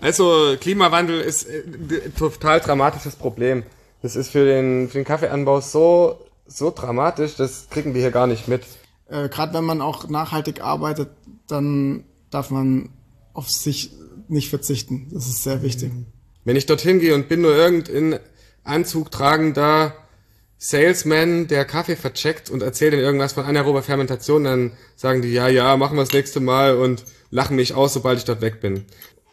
Also Klimawandel ist äh, total dramatisches Problem. Das ist für den, für den Kaffeeanbau so, so dramatisch, das kriegen wir hier gar nicht mit. Äh, Gerade wenn man auch nachhaltig arbeitet, dann darf man auf sich nicht verzichten. Das ist sehr wichtig. Wenn ich dorthin gehe und bin nur irgendein Anzug tragender Salesman, der Kaffee vercheckt und erzählt dann irgendwas von anaerober Fermentation, dann sagen die, ja, ja, machen wir das nächste Mal und lachen mich aus, sobald ich dort weg bin.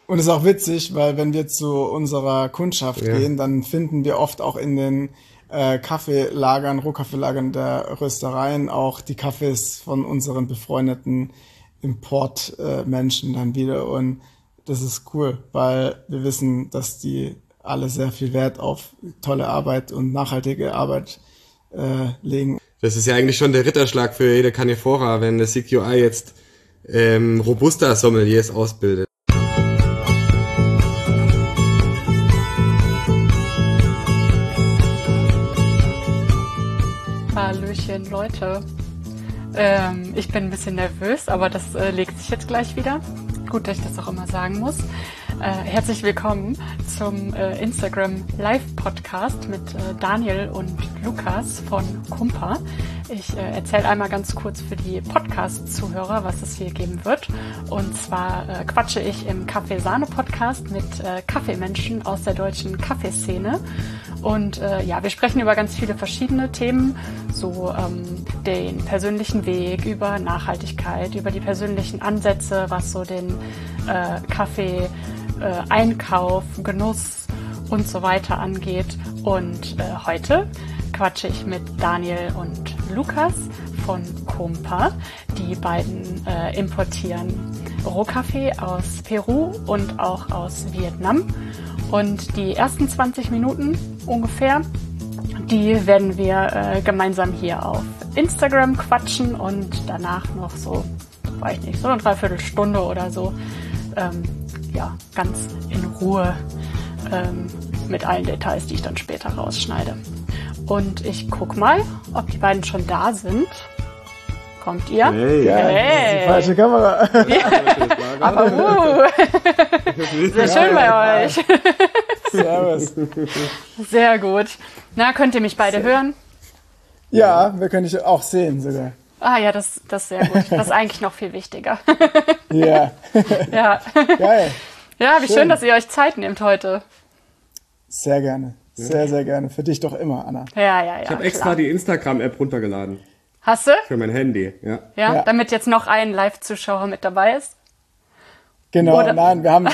Und es ist auch witzig, weil wenn wir zu unserer Kundschaft Ja. gehen, dann finden wir oft auch in den äh, Kaffeelagern, Rohkaffeelagern der Röstereien auch die Kaffees von unseren befreundeten Importmenschen äh, dann wieder. Und das ist cool, weil wir wissen, dass die alle sehr viel Wert auf tolle Arbeit und nachhaltige Arbeit äh, legen. Das ist ja eigentlich schon der Ritterschlag für jede Canephora, wenn das CQI jetzt ähm, Robusta-Sommeliers ausbildet. Leute. Ähm, ich bin ein bisschen nervös, aber das äh, legt sich jetzt gleich wieder. Gut, dass ich das auch immer sagen muss. Äh, herzlich willkommen zum äh, Instagram Live Podcast mit äh, Daniel und Lukas von Kumpa. Ich äh, erzähle einmal ganz kurz für die Podcast-Zuhörer, was es hier geben wird. Und zwar äh, quatsche ich im Kaffee-Sahne-Podcast mit äh, Kaffeemenschen aus der deutschen Kaffeeszene. Und äh, ja, wir sprechen über ganz viele verschiedene Themen, so ähm, den persönlichen Weg, über Nachhaltigkeit, über die persönlichen Ansätze, was so den äh, Kaffee, äh, Einkauf, Genuss und so weiter angeht. Und äh, heute quatsche ich mit Daniel und Lukas von Kumpa. Die beiden äh, importieren Rohkaffee aus Peru und auch aus Vietnam. Und die ersten 20 Minuten ungefähr, die werden wir äh, gemeinsam hier auf Instagram quatschen und danach noch so, weiß ich nicht, so eine Dreiviertelstunde oder so, ähm, ja, ganz in Ruhe ähm, mit allen Details, die ich dann später rausschneide. Und ich guck mal, ob die beiden schon da sind. Kommt ihr? Hey. Ja, das ist die falsche Kamera. Aber uh, sehr schön bei euch. Servus. Sehr gut. Na, könnt ihr mich beide hören? Ja, wir können dich auch sehen sogar. Ah ja, das, das ist sehr gut. Das ist eigentlich noch viel wichtiger. Ja, ja. geil. ja, wie schön, Schön. dass ihr euch Zeit nehmt heute. Sehr gerne. Sehr, sehr gerne. Für dich doch immer, Anna. Ja, ja, ja. Ich habe extra die Instagram-App runtergeladen Hast du? für mein Handy. Ja. Ja, Ja. damit jetzt noch ein Live-Zuschauer mit dabei ist. Genau, Oder- nein, wir haben.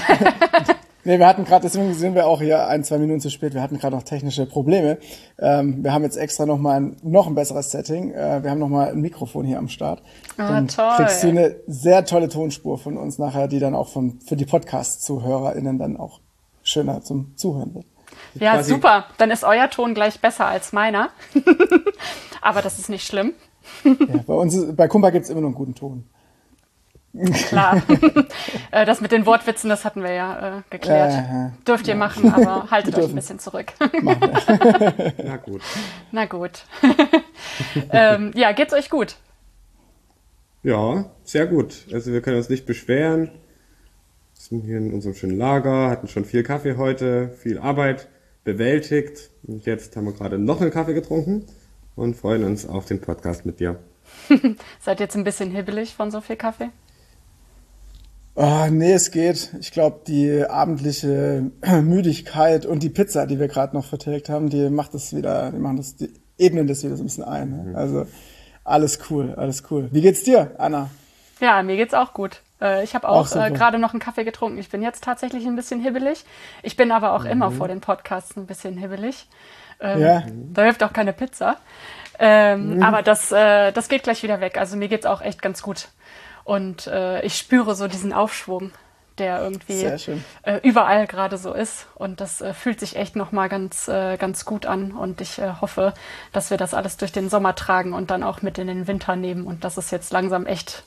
nee, wir hatten gerade, deswegen sind wir auch hier ein, zwei Minuten zu spät. Wir hatten gerade noch technische Probleme. Ähm, wir haben jetzt extra noch mal ein, noch ein besseres Setting. Äh, wir haben noch mal ein Mikrofon hier am Start. Ah, dann toll. kriegst du eine sehr tolle Tonspur von uns nachher, die dann auch von, für die Podcast-ZuhörerInnen dann auch schöner zum Zuhören wird. Ja, super. Dann ist euer Ton gleich besser als meiner. Aber das ist nicht schlimm. Ja, bei uns, ist, bei Kumpa gibt's immer noch einen guten Ton. Klar. Äh, das mit den Wortwitzen, das hatten wir ja äh, geklärt. Ja, ja, ja. Dürft ihr machen, aber haltet euch ein bisschen zurück. Na gut. Na gut. ähm, ja, geht's euch gut? Ja, sehr gut. Also wir können uns nicht beschweren. Sind hier in unserem schönen Lager, hatten schon viel Kaffee heute, viel Arbeit bewältigt. Und jetzt haben wir gerade noch einen Kaffee getrunken und freuen uns auf den Podcast mit dir. Seid ihr jetzt ein bisschen hibbelig von so viel Kaffee? Ah, nee, es geht. Ich glaube, die abendliche Müdigkeit und die Pizza, die wir gerade noch vertilgt haben, die macht das wieder, die machen das, die ebnen das wieder so ein bisschen ein. Ne? Also alles cool, alles cool. Wie geht's dir, Anna? Ja, mir geht's auch gut. Äh, Ich habe Auch auch äh, gerade noch einen Kaffee getrunken. Ich bin jetzt tatsächlich ein bisschen hibbelig. Ich bin aber auch immer vor den Podcasts ein bisschen hibbelig. Ähm, Ja. Da hilft auch keine Pizza. Ähm, Aber das, äh, das geht gleich wieder weg. Also mir geht's auch echt ganz gut. Und äh, ich spüre so diesen Aufschwung, der irgendwie äh, überall gerade so ist. Und das fühlt sich echt nochmal ganz, ganz gut an. Und ich hoffe, dass wir das alles durch den Sommer tragen und dann auch mit in den Winter nehmen und dass es jetzt langsam echt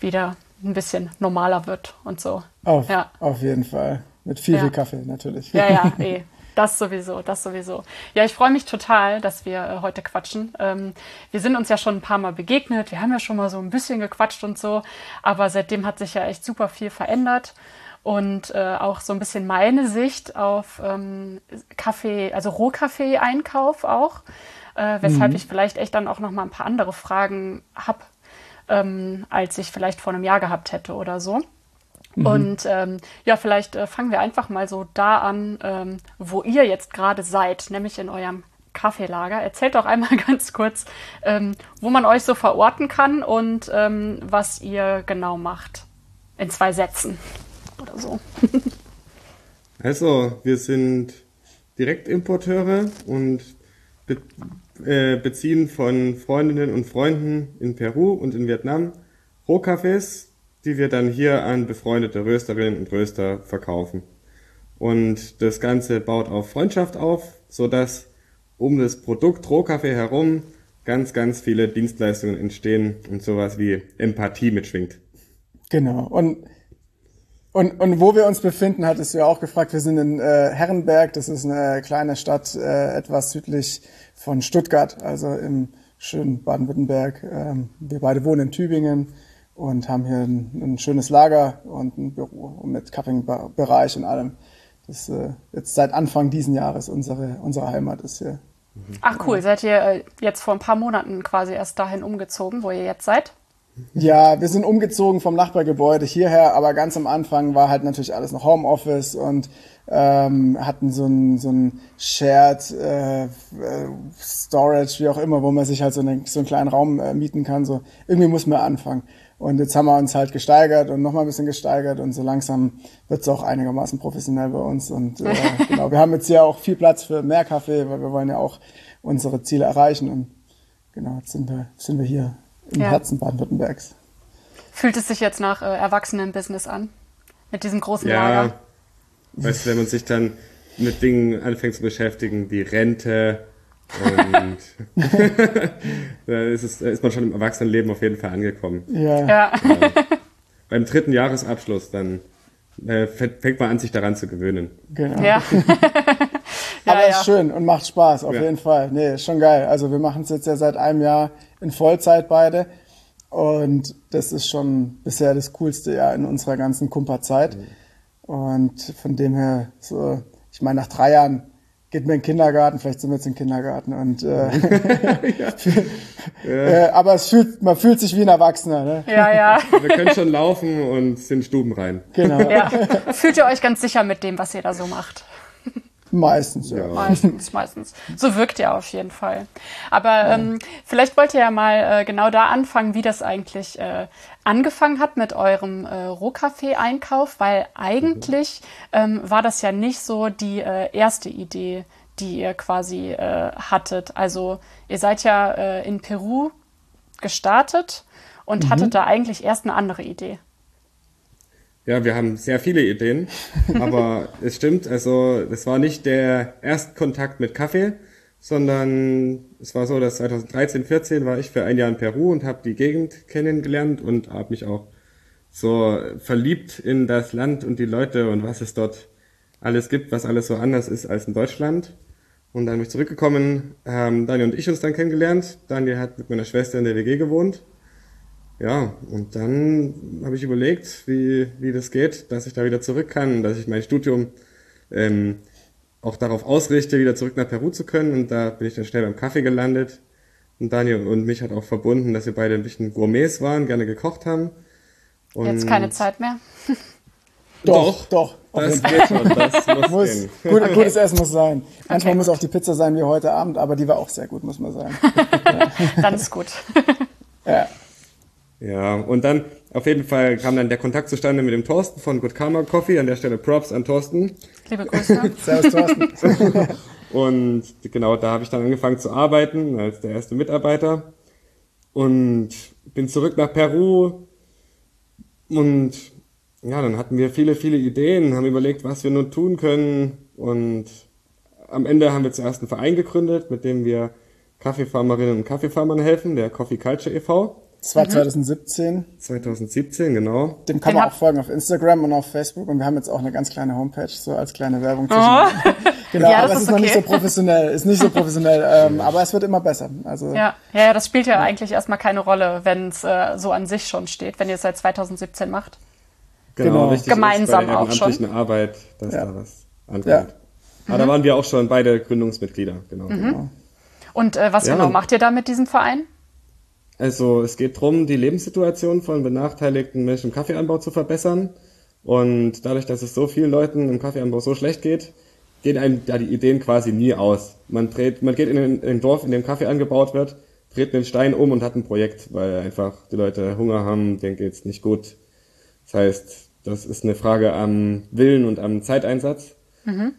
wieder ein bisschen normaler wird und so. Auf, Ja. auf jeden Fall. Mit viel, Ja. viel Kaffee natürlich. Ja, ja, eh. Das sowieso, das sowieso. Ja, ich freue mich total, dass wir äh, heute quatschen. Ähm, wir sind uns ja schon ein paar Mal begegnet. Wir haben ja schon mal so ein bisschen gequatscht und so. Aber seitdem hat sich ja echt super viel verändert. und äh, auch so ein bisschen meine Sicht auf ähm, Kaffee, also Rohkaffee-Einkauf auch, äh, weshalb mhm. ich vielleicht echt dann auch noch mal ein paar andere Fragen habe, ähm, als ich vielleicht vor einem Jahr gehabt hätte oder so. Mhm. Und ähm, ja, vielleicht äh, fangen wir einfach mal so da an, ähm, wo ihr jetzt gerade seid, nämlich in eurem Kaffeelager. Erzählt doch einmal ganz kurz, ähm, wo man euch so verorten kann und ähm, was ihr genau macht. In zwei Sätzen oder so. also, wir sind Direktimporteure und äh, beziehen von Freundinnen und Freunden in Peru und in Vietnam Rohkaffees, die wir dann hier an befreundete Rösterinnen und Röster verkaufen. Und das Ganze baut auf Freundschaft auf, so dass um das Produkt Rohkaffee herum ganz, ganz viele Dienstleistungen entstehen und sowas wie Empathie mitschwingt. Genau. Und, und, und wo wir uns befinden, hattest du ja auch gefragt. Wir sind in äh, Herrenberg. Das ist eine kleine Stadt, äh, etwas südlich von Stuttgart, also im schönen Baden-Württemberg. Ähm, wir beide wohnen in Tübingen und haben hier ein, ein schönes Lager und ein Büro mit Cupping-Bereich und allem. Das äh, jetzt seit Anfang diesen Jahres unsere, unsere Heimat ist hier. Ach cool, seid ihr äh, jetzt vor ein paar Monaten quasi erst dahin umgezogen, wo ihr jetzt seid? Ja, wir sind umgezogen vom Nachbargebäude hierher, aber ganz am Anfang war halt natürlich alles noch Homeoffice und ähm, hatten so ein, so ein Shared äh, Storage, wie auch immer, wo man sich halt so, eine, so einen kleinen Raum äh, mieten kann. So irgendwie muss man anfangen. Und jetzt haben wir uns halt gesteigert und nochmal ein bisschen gesteigert und so langsam wird es auch einigermaßen professionell bei uns. Und äh, genau, wir haben jetzt hier auch viel Platz für mehr Kaffee, weil wir wollen ja auch unsere Ziele erreichen. Und genau, jetzt sind wir, sind wir hier im ja. Herzen Baden-Württembergs. Fühlt es sich jetzt nach äh, Erwachsenen-Business an? Mit diesem großen ja, Lager? Weißt du, wenn man sich dann mit Dingen anfängt zu beschäftigen, wie Rente, und da, ist es, da ist man schon im Erwachsenenleben auf jeden Fall angekommen. Ja. ja. Beim dritten Jahresabschluss dann äh, fängt man an, sich daran zu gewöhnen. Genau. Ja. Aber es ja. ist schön und macht Spaß, auf ja. jeden Fall. Nee, ist schon geil. Also wir machen es jetzt ja seit einem Jahr in Vollzeit beide. Und das ist schon bisher das coolste Jahr in unserer ganzen Kumperzeit. Mhm. Und von dem her, so, ich meine, nach drei Jahren geht mir in den Kindergarten, vielleicht sind wir jetzt im Kindergarten und äh, ja. äh, aber es fühlt, man fühlt sich wie ein Erwachsener. Ne? Ja, ja. Wir können schon laufen und sind Stuben rein. Genau. Ja. Fühlt ihr euch ganz sicher mit dem, was ihr da so macht? Meistens, ja. Meistens, meistens. So wirkt ihr auf jeden Fall. Aber ja. ähm, vielleicht wollt ihr ja mal äh, genau da anfangen, wie das eigentlich äh, angefangen hat mit eurem äh, Rohkaffee-Einkauf, weil eigentlich ähm, war das ja nicht so die äh, erste Idee, die ihr quasi äh, hattet. Also ihr seid ja äh, in Peru gestartet und mhm. hattet da eigentlich erst eine andere Idee. Ja, wir haben sehr viele Ideen, aber es stimmt, also es war nicht der Erstkontakt mit Kaffee, sondern es war so, dass 2013, 14 war ich für ein Jahr in Peru und habe die Gegend kennengelernt und habe mich auch so verliebt in das Land und die Leute und was es dort alles gibt, was alles so anders ist als in Deutschland. Und dann bin ich zurückgekommen, haben Daniel und ich uns dann kennengelernt. Daniel hat mit meiner Schwester in der WG gewohnt ja, und dann habe ich überlegt, wie, wie das geht, dass ich da wieder zurück kann, dass ich mein Studium ähm, auch darauf ausrichte, wieder zurück nach Peru zu können. Und da bin ich dann schnell beim Kaffee gelandet. Und Daniel und mich hat auch verbunden, dass wir beide ein bisschen Gourmets waren, gerne gekocht haben. Und Jetzt keine Zeit mehr. doch, doch. Das geht schon, das muss, muss gehen. Gut, okay. Gutes Essen muss sein. Manchmal okay, muss auch die Pizza sein wie heute Abend, aber die war auch sehr gut, muss man sagen. ja. Dann ist gut. ja. Ja, und dann auf jeden Fall kam dann der Kontakt zustande mit dem Thorsten von Good Karma Coffee. An der Stelle Props an Thorsten. Liebe Grüße. Servus Thorsten. und genau, da habe ich dann angefangen zu arbeiten als der erste Mitarbeiter und bin zurück nach Peru und ja, dann hatten wir viele, viele Ideen, haben überlegt, was wir nun tun können und am Ende haben wir zuerst einen Verein gegründet, mit dem wir Kaffeefarmerinnen und Kaffeefarmern helfen, der Coffee Culture e.V. Das war mhm. 2017. 2017, genau. Dem kann Den man auch folgen auf Instagram und auf Facebook und wir haben jetzt auch eine ganz kleine Homepage, so als kleine Werbung zwischen. Oh. genau, ja, aber es ist, ist noch nicht so professionell, ist nicht so professionell, ähm, aber es wird immer besser. Also, ja, ja, das spielt ja, ja. eigentlich erstmal keine Rolle, wenn es äh, so an sich schon steht, wenn ihr es seit 2017 macht. genau, Genau. wichtig Gemeinsam ist bei der auch schon. Arbeit, dass Ja. da was ankommt. Ja. Aber da waren wir auch schon beide Gründungsmitglieder, genau. Und äh, was Ja, genau macht ihr da mit diesem Verein? Also es geht darum, die Lebenssituation von benachteiligten Menschen im Kaffeeanbau zu verbessern. Und dadurch, dass es so vielen Leuten im Kaffeeanbau so schlecht geht, gehen einem da die Ideen quasi nie aus. Man dreht, man geht in ein, in ein Dorf, in dem Kaffee angebaut wird, dreht einen Stein um und hat ein Projekt, weil einfach die Leute Hunger haben, denen geht's nicht gut. Das heißt, das ist eine Frage am Willen und am Zeiteinsatz.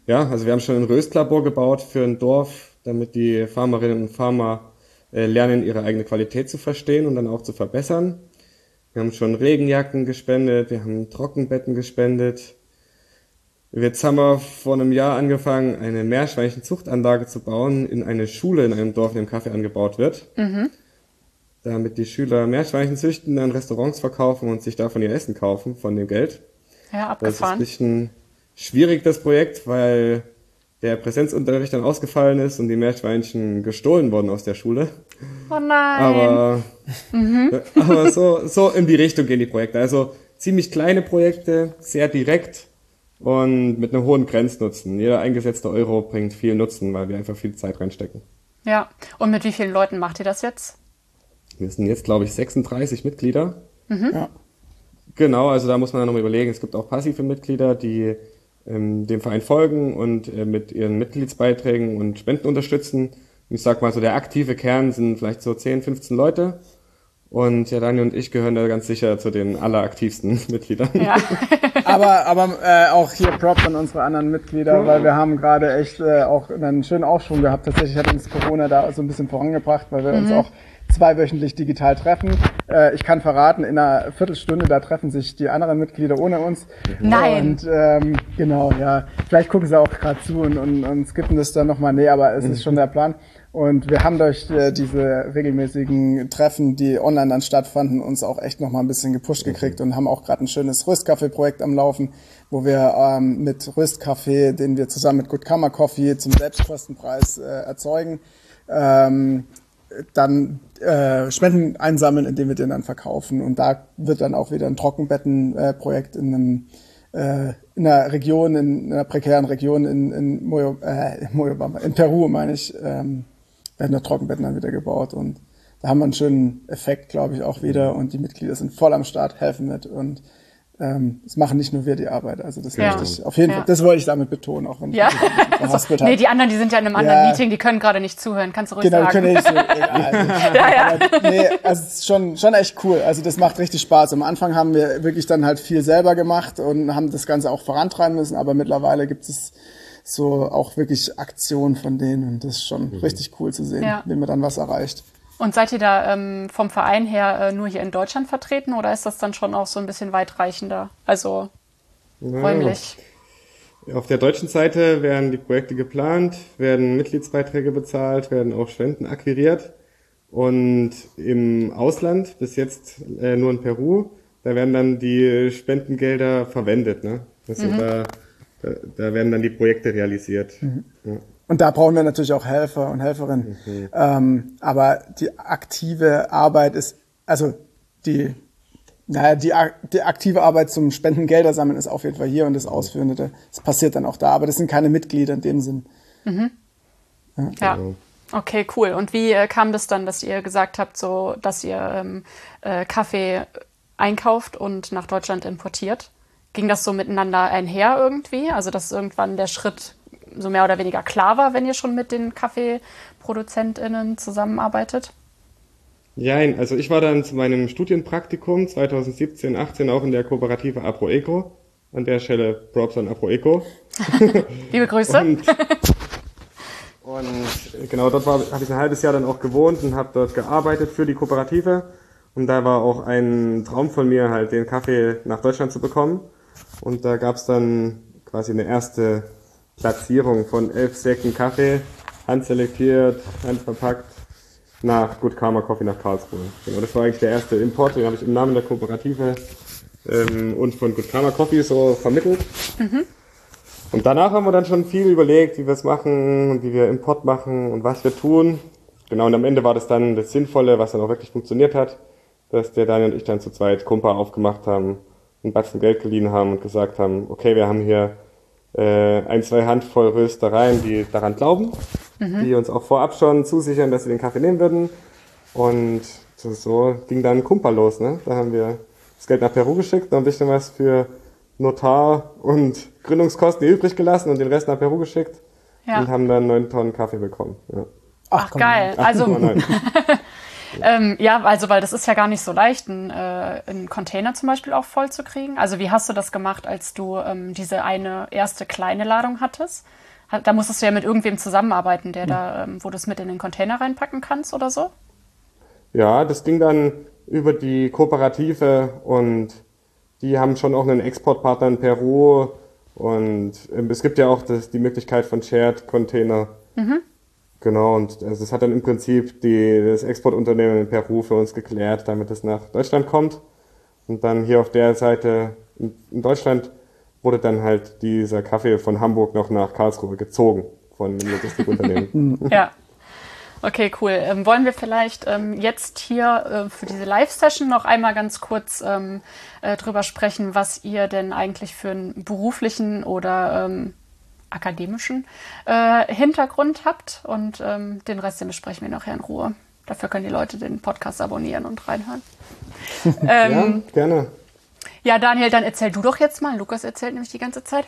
Ja, also wir haben schon ein Röstlabor gebaut für ein Dorf, damit die Farmerinnen und Farmer lernen, ihre eigene Qualität zu verstehen und dann auch zu verbessern. Wir haben schon Regenjacken gespendet, wir haben Trockenbetten gespendet. Jetzt haben wir vor einem Jahr angefangen, eine Meerschweinchenzuchtanlage zu bauen in eine Schule in einem Dorf, in dem Kaffee angebaut wird. Damit die Schüler Meerschweinchen züchten, dann Restaurants verkaufen und sich davon ihr Essen kaufen, von dem Geld. Ja, Das ist ein abgefahren. bisschen schwierig, das Projekt, weil der Präsenzunterricht dann ausgefallen ist und die Meerschweinchen gestohlen wurden aus der Schule. Oh nein. Aber, aber so, so in die Richtung gehen die Projekte. Also ziemlich kleine Projekte, sehr direkt und mit einem hohen Grenznutzen. Jeder eingesetzte Euro bringt viel Nutzen, weil wir einfach viel Zeit reinstecken. ja. Und mit wie vielen Leuten macht ihr das jetzt? Wir sind jetzt, glaube ich, 36 Mitglieder. Ja. Genau, also da muss man dann nochmal überlegen. Es gibt auch passive Mitglieder, die ähm, dem Verein folgen und äh, mit ihren Mitgliedsbeiträgen und Spenden unterstützen. Und ich sag mal so, der aktive Kern sind vielleicht so 10, 15 Leute. Und ja, Daniel und ich gehören da ganz sicher zu den alleraktivsten Mitgliedern. Ja. Aber, aber äh, auch hier Props an unsere anderen Mitglieder, weil wir haben gerade echt äh, auch einen schönen Aufschwung gehabt. Tatsächlich hat uns Corona da so ein bisschen vorangebracht, weil wir uns auch zweiwöchentlich digital treffen. Äh, ich kann verraten, in einer Viertelstunde, da treffen sich die anderen Mitglieder ohne uns. Nein. Und ähm, genau, ja. Vielleicht gucken sie auch gerade zu und, und, und skippen das dann nochmal. Nee, aber es ist schon der Plan. Und wir haben durch äh, diese regelmäßigen Treffen, die online dann stattfanden, uns auch echt nochmal ein bisschen gepusht gekriegt und haben auch gerade ein schönes Röstkaffee-Projekt am Laufen, wo wir ähm, mit Röstkaffee, den wir zusammen mit Good Kammer Coffee zum Selbstkostenpreis äh, erzeugen, ähm, dann äh, Spenden einsammeln, indem wir den dann verkaufen. Und da wird dann auch wieder ein Trockenbettenprojekt äh, in einem äh, in einer Region, in einer prekären Region in, in, Moyo, äh, Moyobamba, in Peru, meine ich, ähm, werden da Trockenbetten dann wieder gebaut. Und da haben wir einen schönen Effekt, glaube ich, auch wieder. Und die Mitglieder sind voll am Start, helfen mit. Und ähm, es machen nicht nur wir die Arbeit. Also das Ja. möchte ich auf jeden Ja. Fall, das wollte ich damit betonen, auch wenn Ja. ich bisschen verhaspelt nee, die anderen, die sind ja in einem anderen Ja. Meeting, die können gerade nicht zuhören. Kannst du ruhig Genau, wir sagen. können nicht so, egal. ja, ja. Aber nee, also es ist schon, schon echt cool. Also das macht richtig Spaß. Am Anfang haben wir wirklich dann halt viel selber gemacht und haben das Ganze auch vorantreiben müssen, aber mittlerweile gibt es so auch wirklich Aktionen von denen und das ist schon richtig cool zu sehen, Ja. wenn man dann was erreicht. Und seid ihr da ähm, vom Verein her äh, nur hier in Deutschland vertreten oder ist das dann schon auch so ein bisschen weitreichender? Also räumlich. Auf der deutschen Seite werden die Projekte geplant, werden Mitgliedsbeiträge bezahlt, werden auch Spenden akquiriert. Und im Ausland, bis jetzt äh, nur in Peru, da werden dann die Spendengelder verwendet. Ne? Also da, da, da werden dann die Projekte realisiert. Ja. Und da brauchen wir natürlich auch Helfer und Helferinnen. Ähm, aber die aktive Arbeit ist, also die, naja, die, die aktive Arbeit zum Spendengelder sammeln ist auf jeden Fall hier und das Ausführende, das passiert dann auch da. Aber das sind keine Mitglieder in dem Sinn. Ja. Okay, cool. Und wie äh, kam das dann, dass ihr gesagt habt, so, dass ihr ähm, äh, Kaffee einkauft und nach Deutschland importiert? Ging das so miteinander einher irgendwie? Also, dass irgendwann der Schritt so mehr oder weniger klar war, wenn ihr schon mit den KaffeeproduzentInnen zusammenarbeitet? Jein, also ich war dann zu meinem Studienpraktikum 2017, 18 auch in der Kooperative AproEco. An der Stelle Props an AproEco. Liebe Grüße. Und, und genau, dort habe ich ein halbes Jahr dann auch gewohnt und habe dort gearbeitet für die Kooperative. Und da war auch ein Traum von mir, halt den Kaffee nach Deutschland zu bekommen. Und da gab's dann quasi eine erste Platzierung von elf Säcken Kaffee, handselektiert, handverpackt, nach Good Karma Coffee nach Karlsruhe. Genau, das war eigentlich der erste Import, den habe ich im Namen der Kooperative ähm, und von Good Karma Coffee so vermittelt. Und danach haben wir dann schon viel überlegt, wie wir es machen und wie wir Import machen und was wir tun. Genau, und am Ende war das dann das Sinnvolle, was dann auch wirklich funktioniert hat, dass der Daniel und ich dann zu zweit Kumpa aufgemacht haben einen Batzen Geld geliehen haben und gesagt haben, okay, wir haben hier äh, ein, zwei Handvoll Röstereien, die daran glauben, mhm. die uns auch vorab schon zusichern, dass sie den Kaffee nehmen würden. Und so ging dann Kumpa los. Ne? Da haben wir das Geld nach Peru geschickt, noch ein bisschen was für Notar und Gründungskosten übrig gelassen und den Rest nach Peru geschickt ja. und haben dann neun Tonnen Kaffee bekommen. Ja. Ach, Ach geil. Also ähm, ja, also weil das ist ja gar nicht so leicht, einen, äh, einen Container zum Beispiel auch voll zu kriegen. Also wie hast du das gemacht, als du ähm, diese eine erste kleine Ladung hattest? Da musstest du ja mit irgendwem zusammenarbeiten, der da, ähm, wo du es mit in den Container reinpacken kannst oder so? Ja, das ging dann über die Kooperative und die haben schon auch einen Exportpartner in Peru und ähm, es gibt ja auch das, die Möglichkeit von Shared Container. Mhm. Genau, und also das hat dann im Prinzip die, das Exportunternehmen in Peru für uns geklärt, damit es nach Deutschland kommt. Und dann hier auf der Seite in, in Deutschland wurde dann halt dieser Kaffee von Hamburg noch nach Karlsruhe gezogen von einem Logistikunternehmen. ja. Okay, cool. Ähm, wollen wir vielleicht ähm, jetzt hier äh, für diese Live-Session noch einmal ganz kurz ähm, äh, drüber sprechen, was ihr denn eigentlich für einen beruflichen oder ähm, akademischen äh, Hintergrund habt und ähm, den Rest den besprechen wir nachher in Ruhe. Dafür können die Leute den Podcast abonnieren und reinhören. ähm, ja, gerne. Ja, Daniel, dann erzähl du doch jetzt mal. Lukas erzählt nämlich die ganze Zeit.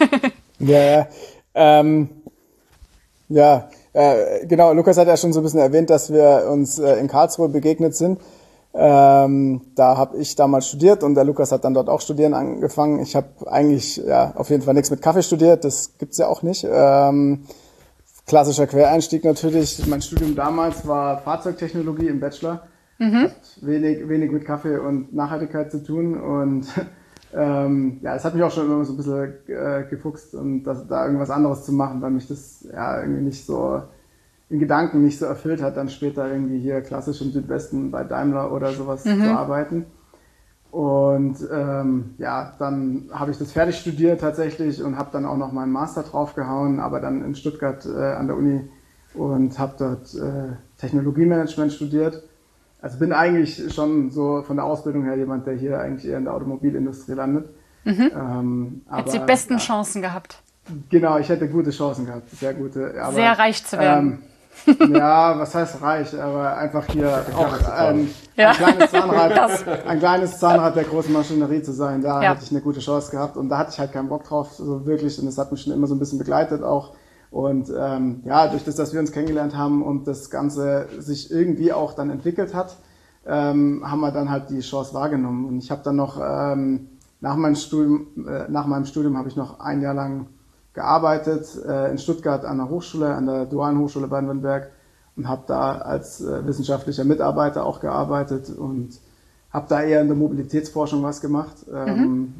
ja, ja. Ähm, ja, äh, genau. Lukas hat ja schon so ein bisschen erwähnt, dass wir uns äh, in Karlsruhe begegnet sind. Ähm, da habe ich damals studiert und der Lukas hat dann dort auch studieren angefangen. Ich habe eigentlich ja auf jeden Fall nichts mit Kaffee studiert, das gibt's ja auch nicht. Ähm, klassischer Quereinstieg natürlich. Mein Studium damals war Fahrzeugtechnologie im Bachelor. Mhm. Hat wenig, wenig mit Kaffee und Nachhaltigkeit zu tun und ähm, ja, es hat mich auch schon immer so ein bisschen äh, gefuchst und das, da irgendwas anderes zu machen, weil mich das ja irgendwie nicht so in Gedanken nicht so erfüllt hat, dann später irgendwie hier klassisch im Südwesten bei Daimler oder sowas mhm. zu arbeiten. Und ähm, ja, dann habe ich das fertig studiert tatsächlich und habe dann auch noch meinen Master draufgehauen, aber dann in Stuttgart äh, an der Uni und habe dort äh, Technologiemanagement studiert. Also bin eigentlich schon so von der Ausbildung her jemand, der hier eigentlich eher in der Automobilindustrie landet. Mhm. Ähm, Hätte die besten ja, Chancen gehabt. Genau, ich hätte gute Chancen gehabt, sehr gute. Aber, sehr reich zu werden. Ähm, ja, was heißt reich, aber einfach hier auch ein, ja. ein, kleines Zahnrad, ein kleines Zahnrad der großen Maschinerie zu sein. Da ja. hätte ich eine gute Chance gehabt und da hatte ich halt keinen Bock drauf, so wirklich. Und es hat mich schon immer so ein bisschen begleitet auch. Und ähm, ja, durch das, dass wir uns kennengelernt haben und das Ganze sich irgendwie auch dann entwickelt hat, ähm, haben wir dann halt die Chance wahrgenommen. Und ich habe dann noch ähm, nach meinem Studium, äh, nach meinem Studium habe ich noch ein Jahr lang gearbeitet äh, in Stuttgart an der Hochschule, an der Dualen Hochschule Baden-Württemberg und habe da als äh, wissenschaftlicher Mitarbeiter auch gearbeitet und habe da eher in der Mobilitätsforschung was gemacht. Ähm, mhm.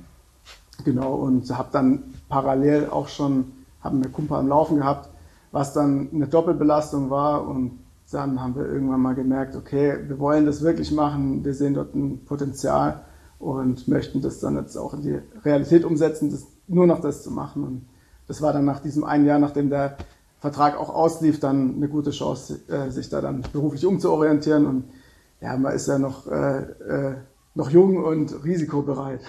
Genau, und habe dann parallel auch schon, haben wir Kumpa am Laufen gehabt, was dann eine Doppelbelastung war und dann haben wir irgendwann mal gemerkt, okay, wir wollen das wirklich machen, wir sehen dort ein Potenzial und möchten das dann jetzt auch in die Realität umsetzen, das, nur noch das zu machen. Und das war dann nach diesem einen Jahr, nachdem der Vertrag auch auslief, dann eine gute Chance, äh, sich da dann beruflich umzuorientieren. Und ja, man ist ja noch, äh, äh, noch jung und risikobereit.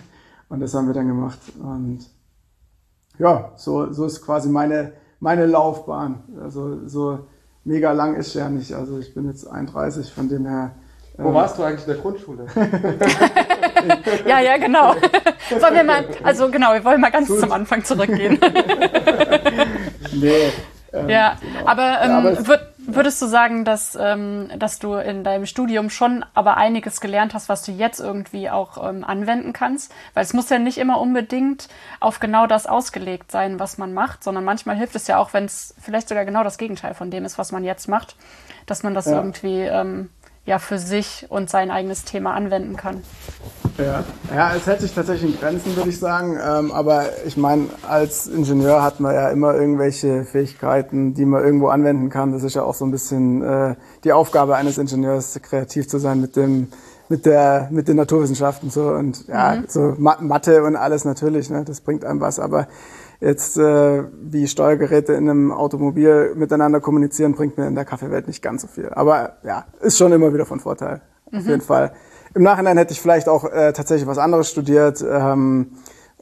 und das haben wir dann gemacht. Und ja, so, so ist quasi meine, meine Laufbahn. Also so mega lang ist ja nicht. Also ich bin jetzt 31, von dem her wo warst du eigentlich in der Grundschule? ja, ja, genau. Wollen wir mal, also genau, wir wollen mal ganz Gut. zum Anfang zurückgehen. nee. Ähm, ja, genau. aber, ähm, ja, aber würd, würdest du sagen, dass, ähm, dass du in deinem Studium schon aber einiges gelernt hast, was du jetzt irgendwie auch ähm, anwenden kannst? Weil es muss ja nicht immer unbedingt auf genau das ausgelegt sein, was man macht, sondern manchmal hilft es ja auch, wenn es vielleicht sogar genau das Gegenteil von dem ist, was man jetzt macht, dass man das ja. irgendwie ähm, ja für sich und sein eigenes Thema anwenden kann. Ja, ja es hält sich tatsächlich in Grenzen, würde ich sagen. Ähm, aber ich meine, als Ingenieur hat man ja immer irgendwelche Fähigkeiten, die man irgendwo anwenden kann. Das ist ja auch so ein bisschen äh, die Aufgabe eines Ingenieurs, kreativ zu sein mit dem mit der mit den Naturwissenschaften so und ja mhm. so Mathe und alles natürlich ne das bringt einem was aber Jetzt, äh, wie Steuergeräte in einem Automobil miteinander kommunizieren, bringt mir in der Kaffeewelt nicht ganz so viel. Aber ja, ist schon immer wieder von Vorteil. Mhm. Auf jeden Fall. Im Nachhinein hätte ich vielleicht auch äh, tatsächlich was anderes studiert. Ähm,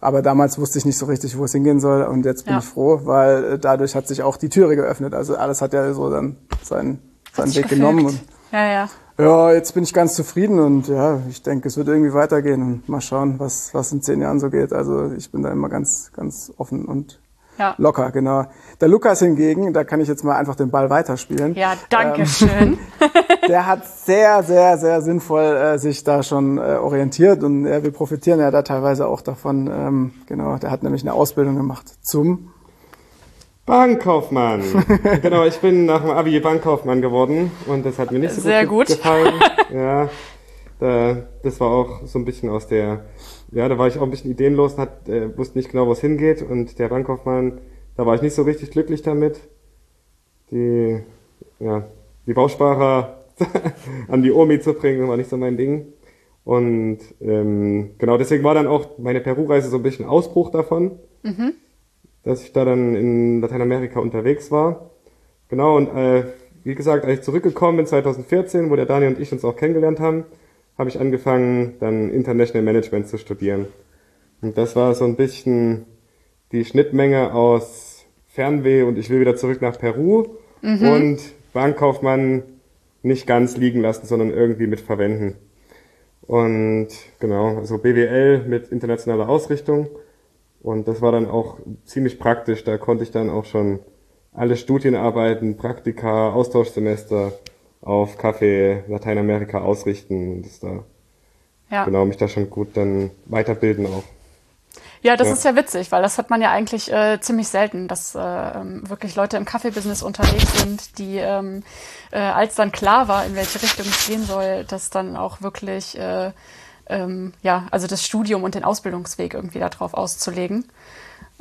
aber damals wusste ich nicht so richtig, wo es hingehen soll. Und jetzt bin ja. ich froh, weil äh, dadurch hat sich auch die Türe geöffnet. Also alles hat ja so dann seinen, seinen Weg gefügt. genommen. Und ja, ja. Ja, jetzt bin ich ganz zufrieden und ja, ich denke, es wird irgendwie weitergehen und mal schauen, was, was in zehn Jahren so geht. Also ich bin da immer ganz, ganz offen und ja. locker, genau. Der Lukas hingegen, da kann ich jetzt mal einfach den Ball weiterspielen. Ja, danke ähm, schön. der hat sehr, sehr, sehr sinnvoll äh, sich da schon äh, orientiert und äh, wir profitieren ja da teilweise auch davon. Ähm, genau, der hat nämlich eine Ausbildung gemacht zum Bankkaufmann. genau, ich bin nach dem Abi Bankkaufmann geworden und das hat mir nicht so Sehr gut, gut. gefallen. ja, da, das war auch so ein bisschen aus der, ja, da war ich auch ein bisschen ideenlos, hat, äh, wusste nicht genau, wo es hingeht und der Bankkaufmann, da war ich nicht so richtig glücklich damit. Die, ja, die Bausparer an die Omi zu bringen, war nicht so mein Ding. Und ähm, genau deswegen war dann auch meine Peru-Reise so ein bisschen Ausbruch davon. Mhm dass ich da dann in Lateinamerika unterwegs war. Genau, und äh, wie gesagt, als ich zurückgekommen bin 2014, wo der Daniel und ich uns auch kennengelernt haben, habe ich angefangen, dann International Management zu studieren. Und das war so ein bisschen die Schnittmenge aus Fernweh und ich will wieder zurück nach Peru mhm. und Bankkaufmann nicht ganz liegen lassen, sondern irgendwie mit verwenden. Und genau, also BWL mit internationaler Ausrichtung. Und das war dann auch ziemlich praktisch. Da konnte ich dann auch schon alle Studienarbeiten, Praktika, Austauschsemester auf Kaffee Lateinamerika ausrichten und das da ja. genau mich da schon gut dann weiterbilden auch. Ja, das ja. ist ja witzig, weil das hat man ja eigentlich äh, ziemlich selten, dass äh, ähm, wirklich Leute im Kaffeebusiness unterwegs sind, die, ähm, äh, als dann klar war, in welche Richtung es gehen soll, das dann auch wirklich äh, ähm, ja, also das Studium und den Ausbildungsweg irgendwie darauf auszulegen.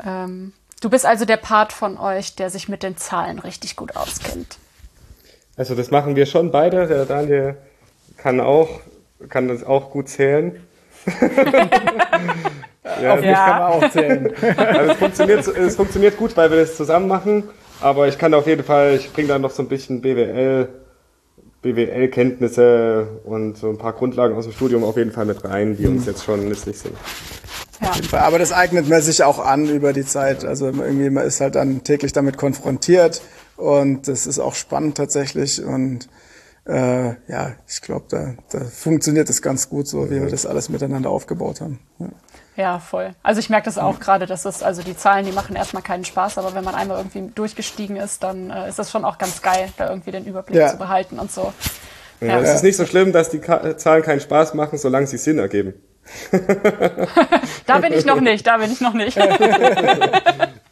Ähm, du bist also der Part von euch, der sich mit den Zahlen richtig gut auskennt. Also das machen wir schon beide. Der Daniel kann auch, kann das auch gut zählen. ja, Auf mich ja. kann man auch zählen. Also es funktioniert, es funktioniert gut, weil wir das zusammen machen. Aber ich kann auf jeden Fall, ich bringe da noch so ein bisschen BWL BWL-Kenntnisse und so ein paar Grundlagen aus dem Studium auf jeden Fall mit rein, die uns mhm. jetzt schon nützlich sind. Ja. Aber das eignet man sich auch an über die Zeit. Also irgendwie man ist halt dann täglich damit konfrontiert und das ist auch spannend tatsächlich und äh, ja, ich glaube, da, da funktioniert es ganz gut so, wie wir das alles miteinander aufgebaut haben. Ja. Ja, voll. Also ich merke das auch gerade, dass es, also die Zahlen, die machen erstmal keinen Spaß, aber wenn man einmal irgendwie durchgestiegen ist, dann äh, ist das schon auch ganz geil, da irgendwie den Überblick ja. zu behalten und so. Ja, ja. Es ist nicht so schlimm, dass die Ka Zahlen keinen Spaß machen, solange sie Sinn ergeben. da bin ich noch nicht, da bin ich noch nicht.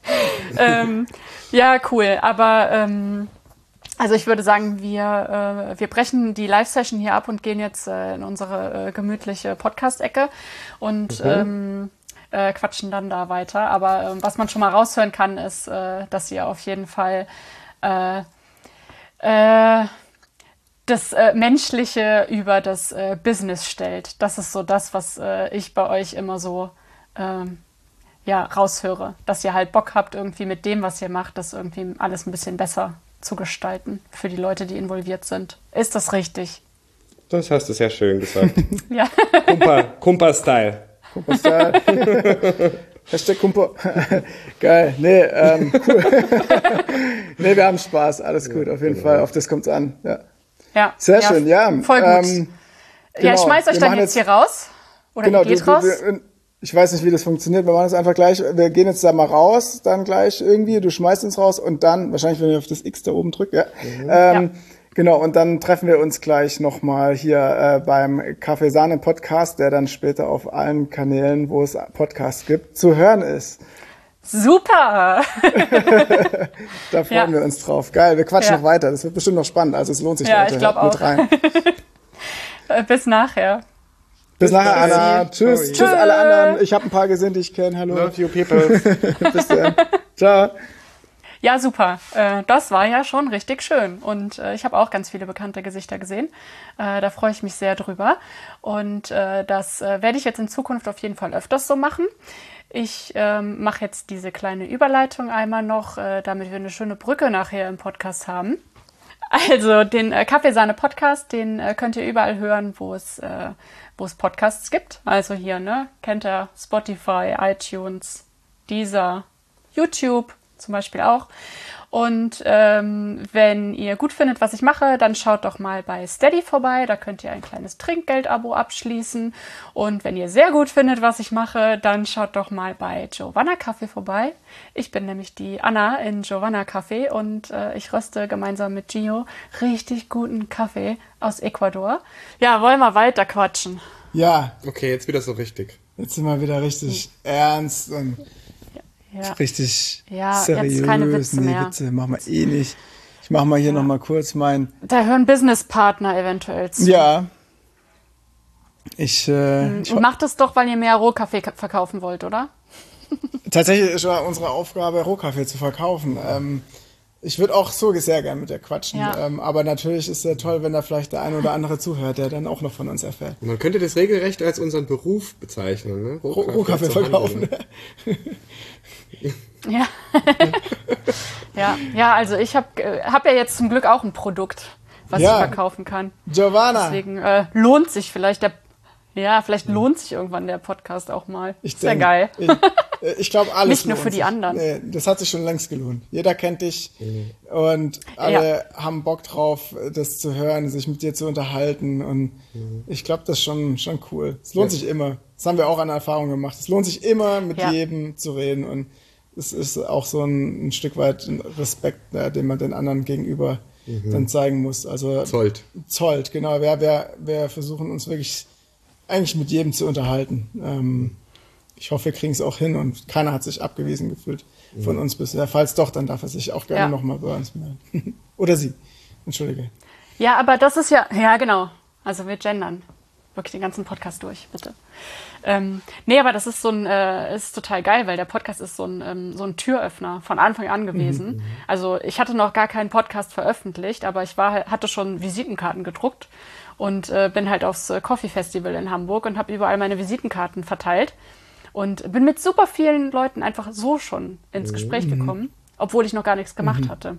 ähm, ja, cool. Aber ähm, also ich würde sagen, wir, äh, wir brechen die Live-Session hier ab und gehen jetzt äh, in unsere äh, gemütliche Podcast-Ecke und mhm. ähm, äh, quatschen dann da weiter. Aber äh, was man schon mal raushören kann, ist, äh, dass ihr auf jeden Fall äh, äh, das äh, Menschliche über das äh, Business stellt. Das ist so das, was äh, ich bei euch immer so ähm, ja, raushöre. Dass ihr halt Bock habt, irgendwie mit dem, was ihr macht, das irgendwie alles ein bisschen besser zu gestalten für die Leute, die involviert sind. Ist das richtig? Das hast du sehr schön gesagt. ja. Kumpa-Style. Kumpa-Style. Hashtag Kumpa. Geil. Nee, ähm, cool. nee, wir haben Spaß. Alles gut, auf jeden genau. Fall. Auf das kommt's an. Ja. ja. Sehr ja, schön, ja. Voll gut. Ähm, genau. Ja, ich schmeiß euch dann jetzt hier raus. Oder genau, ihr geht du, raus. Wir, ich weiß nicht, wie das funktioniert. Wir machen es einfach gleich. Wir gehen jetzt da mal raus, dann gleich irgendwie. Du schmeißt uns raus und dann, wahrscheinlich, wenn ich auf das X da oben drücke, ja. Mhm. Ähm, ja. Genau, und dann treffen wir uns gleich nochmal hier äh, beim Kaffeesahne Podcast, der dann später auf allen Kanälen, wo es Podcasts gibt, zu hören ist. Super! da freuen ja. wir uns drauf. Geil, wir quatschen ja. noch weiter. Das wird bestimmt noch spannend. Also es lohnt sich, ja, Leute. Ich auch. Mit rein. Bis nachher. Bis, nachher, Anna. Tschüss. Tschüss, alle anderen. Ich habe ein paar gesehen, die ich kenne. Hallo. Love you, people. Bis dann. Ciao. Ja, super. Äh, das war ja schon richtig schön. Und äh, ich habe auch ganz viele bekannte Gesichter gesehen. Äh, da freue ich mich sehr drüber. Und das werde ich jetzt in Zukunft auf jeden Fall öfters so machen. Ich ähm, mache jetzt diese kleine Überleitung einmal noch, damit wir eine schöne Brücke nachher im Podcast haben. Also den äh, Kaffeesahne-Podcast, den könnt ihr überall hören, wo es, wo es Podcasts gibt. Also hier, ne? Kennt ihr Spotify, iTunes, Deezer, YouTube zum Beispiel auch. Und ähm, wenn ihr gut findet, was ich mache, dann schaut doch mal bei Steady vorbei. Da könnt ihr ein kleines Trinkgeld-Abo abschließen. Und wenn ihr sehr gut findet, was ich mache, dann schaut doch mal bei Giovanna Kaffee vorbei. Ich bin nämlich die Anna in Giovanna Kaffee und äh, ich röste gemeinsam mit Gio richtig guten Kaffee aus Ecuador. Ja, wollen wir weiter quatschen? Ja. Okay, jetzt wieder so richtig. Jetzt sind wir wieder richtig ernst und ja. Richtig ja, seriös. Jetzt keine Witze nee, mehr. Witze machen wir eh nicht. Ich mache mal hier ja. noch mal kurz mein. Da hören Businesspartner eventuell zu. Ja. Ich, äh, ich macht das doch, weil ihr mehr Rohkaffee verkaufen wollt, oder? Tatsächlich ist ja unsere Aufgabe, Rohkaffee zu verkaufen. Ähm, ich würde auch so sehr gern mit dir quatschen. Ja. Ähm, aber natürlich ist es toll, wenn da vielleicht der ein oder andere zuhört, der dann auch noch von uns erfährt. Man könnte das regelrecht als unseren Beruf bezeichnen, ne? Rohkaffee, Rohkaffee verkaufen. ja. ja, ja, also ich habe hab ja jetzt zum Glück auch ein Produkt, was ja. ich verkaufen kann. Giovanna. Deswegen äh, lohnt sich vielleicht der ja, vielleicht lohnt sich irgendwann der Podcast auch mal. Ich Sehr geil. Ich, äh, ich glaube, alles. Nicht nur für die sich. anderen. Nee, das hat sich schon längst gelohnt. Jeder kennt dich mhm. und alle ja. haben Bock drauf, das zu hören, sich mit dir zu unterhalten. Und mhm. ich glaube, das ist schon, schon cool. Es lohnt ja. sich immer. Das haben wir auch an Erfahrung gemacht. Es lohnt sich immer, mit ja. jedem zu reden. Und es ist auch so ein, ein Stück weit ein Respekt, ne, den man den anderen gegenüber mhm. dann zeigen muss. Also Zollt. Zollt, genau. Wir, wir, wir versuchen uns wirklich eigentlich mit jedem zu unterhalten. Ähm, ich hoffe, wir kriegen es auch hin und keiner hat sich abgewiesen gefühlt von mhm. uns bisher. Falls doch, dann darf er sich auch gerne ja. nochmal bei uns melden. Oder sie. Entschuldige. Ja, aber das ist ja, ja genau. Also wir gendern wirklich den ganzen Podcast durch, bitte. Ähm, nee, aber das ist so ein, äh, ist total geil, weil der Podcast ist so ein, ähm, so ein Türöffner von Anfang an gewesen. Mhm. Also ich hatte noch gar keinen Podcast veröffentlicht, aber ich war, hatte schon Visitenkarten gedruckt und äh, bin halt aufs äh, Coffee Festival in Hamburg und habe überall meine Visitenkarten verteilt und bin mit super vielen Leuten einfach so schon ins Gespräch mhm. gekommen, obwohl ich noch gar nichts gemacht mhm. hatte.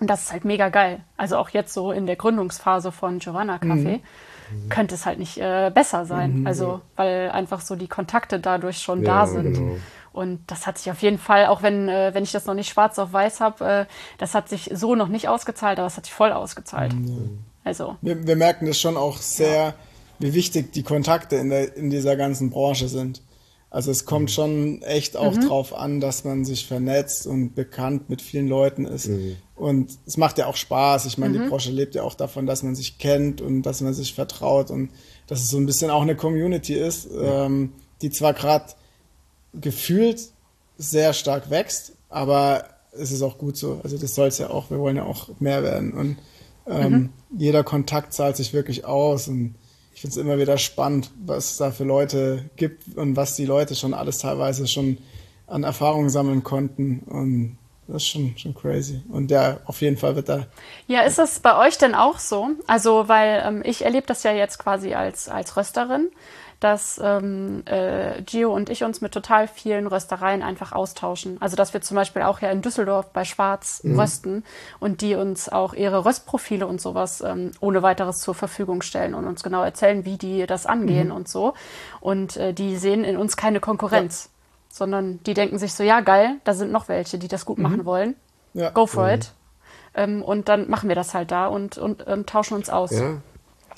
Und das ist halt mega geil. Also auch jetzt so in der Gründungsphase von Giovanna Café mhm. könnte es halt nicht äh, besser sein. Mhm. Also weil einfach so die Kontakte dadurch schon ja, da sind. Genau. Und das hat sich auf jeden Fall, auch wenn, äh, wenn ich das noch nicht schwarz auf weiß habe, äh, das hat sich so noch nicht ausgezahlt, aber es hat sich voll ausgezahlt. Mhm. Also. Wir, wir merken das schon auch sehr, ja. wie wichtig die Kontakte in, der, in dieser ganzen Branche sind. Also es kommt mhm. schon echt auch mhm. drauf an, dass man sich vernetzt und bekannt mit vielen Leuten ist. Mhm. Und es macht ja auch Spaß. Ich meine, die mhm. Branche lebt ja auch davon, dass man sich kennt und dass man sich vertraut und dass es so ein bisschen auch eine Community ist, ähm, die zwar gerade gefühlt sehr stark wächst, aber es ist auch gut so. Also das soll es ja auch. Wir wollen ja auch mehr werden. Und ähm, mhm. Jeder Kontakt zahlt sich wirklich aus und ich finde es immer wieder spannend, was es da für Leute gibt und was die Leute schon alles teilweise schon an Erfahrungen sammeln konnten und das ist schon, schon crazy. Und ja, auf jeden Fall wird da. Ja, ist das bei euch denn auch so? Also, weil ähm, ich erlebe das ja jetzt quasi als, als Rösterin dass ähm, äh, Gio und ich uns mit total vielen Röstereien einfach austauschen. Also dass wir zum Beispiel auch ja in Düsseldorf bei Schwarz mhm. rösten und die uns auch ihre Röstprofile und sowas ähm, ohne weiteres zur Verfügung stellen und uns genau erzählen, wie die das angehen mhm. und so. Und äh, die sehen in uns keine Konkurrenz, ja. sondern die denken sich so, ja geil, da sind noch welche, die das gut mhm. machen wollen. Ja. Go for mhm. it. Ähm, und dann machen wir das halt da und, und, und tauschen uns aus. Ja.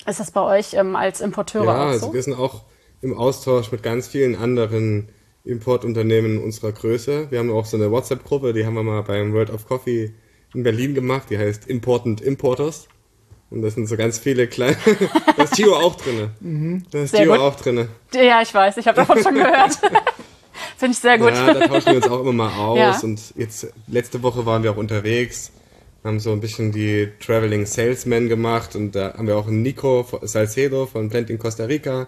Ist das bei euch ähm, als Importeure ja, auch so? Ja, also wir sind auch im Austausch mit ganz vielen anderen Importunternehmen unserer Größe. Wir haben auch so eine WhatsApp-Gruppe, die haben wir mal beim World of Coffee in Berlin gemacht, die heißt Important Importers. Und da sind so ganz viele kleine. da ist Gio auch drin. Mhm. Da ist Gio auch drin. Ja, ich weiß, ich habe davon schon gehört. Finde ich sehr gut. Ja, da tauschen wir uns auch immer mal aus. Ja. Und jetzt, letzte Woche waren wir auch unterwegs, haben so ein bisschen die Traveling Salesman gemacht und da haben wir auch einen Nico Salcedo von Planting Costa Rica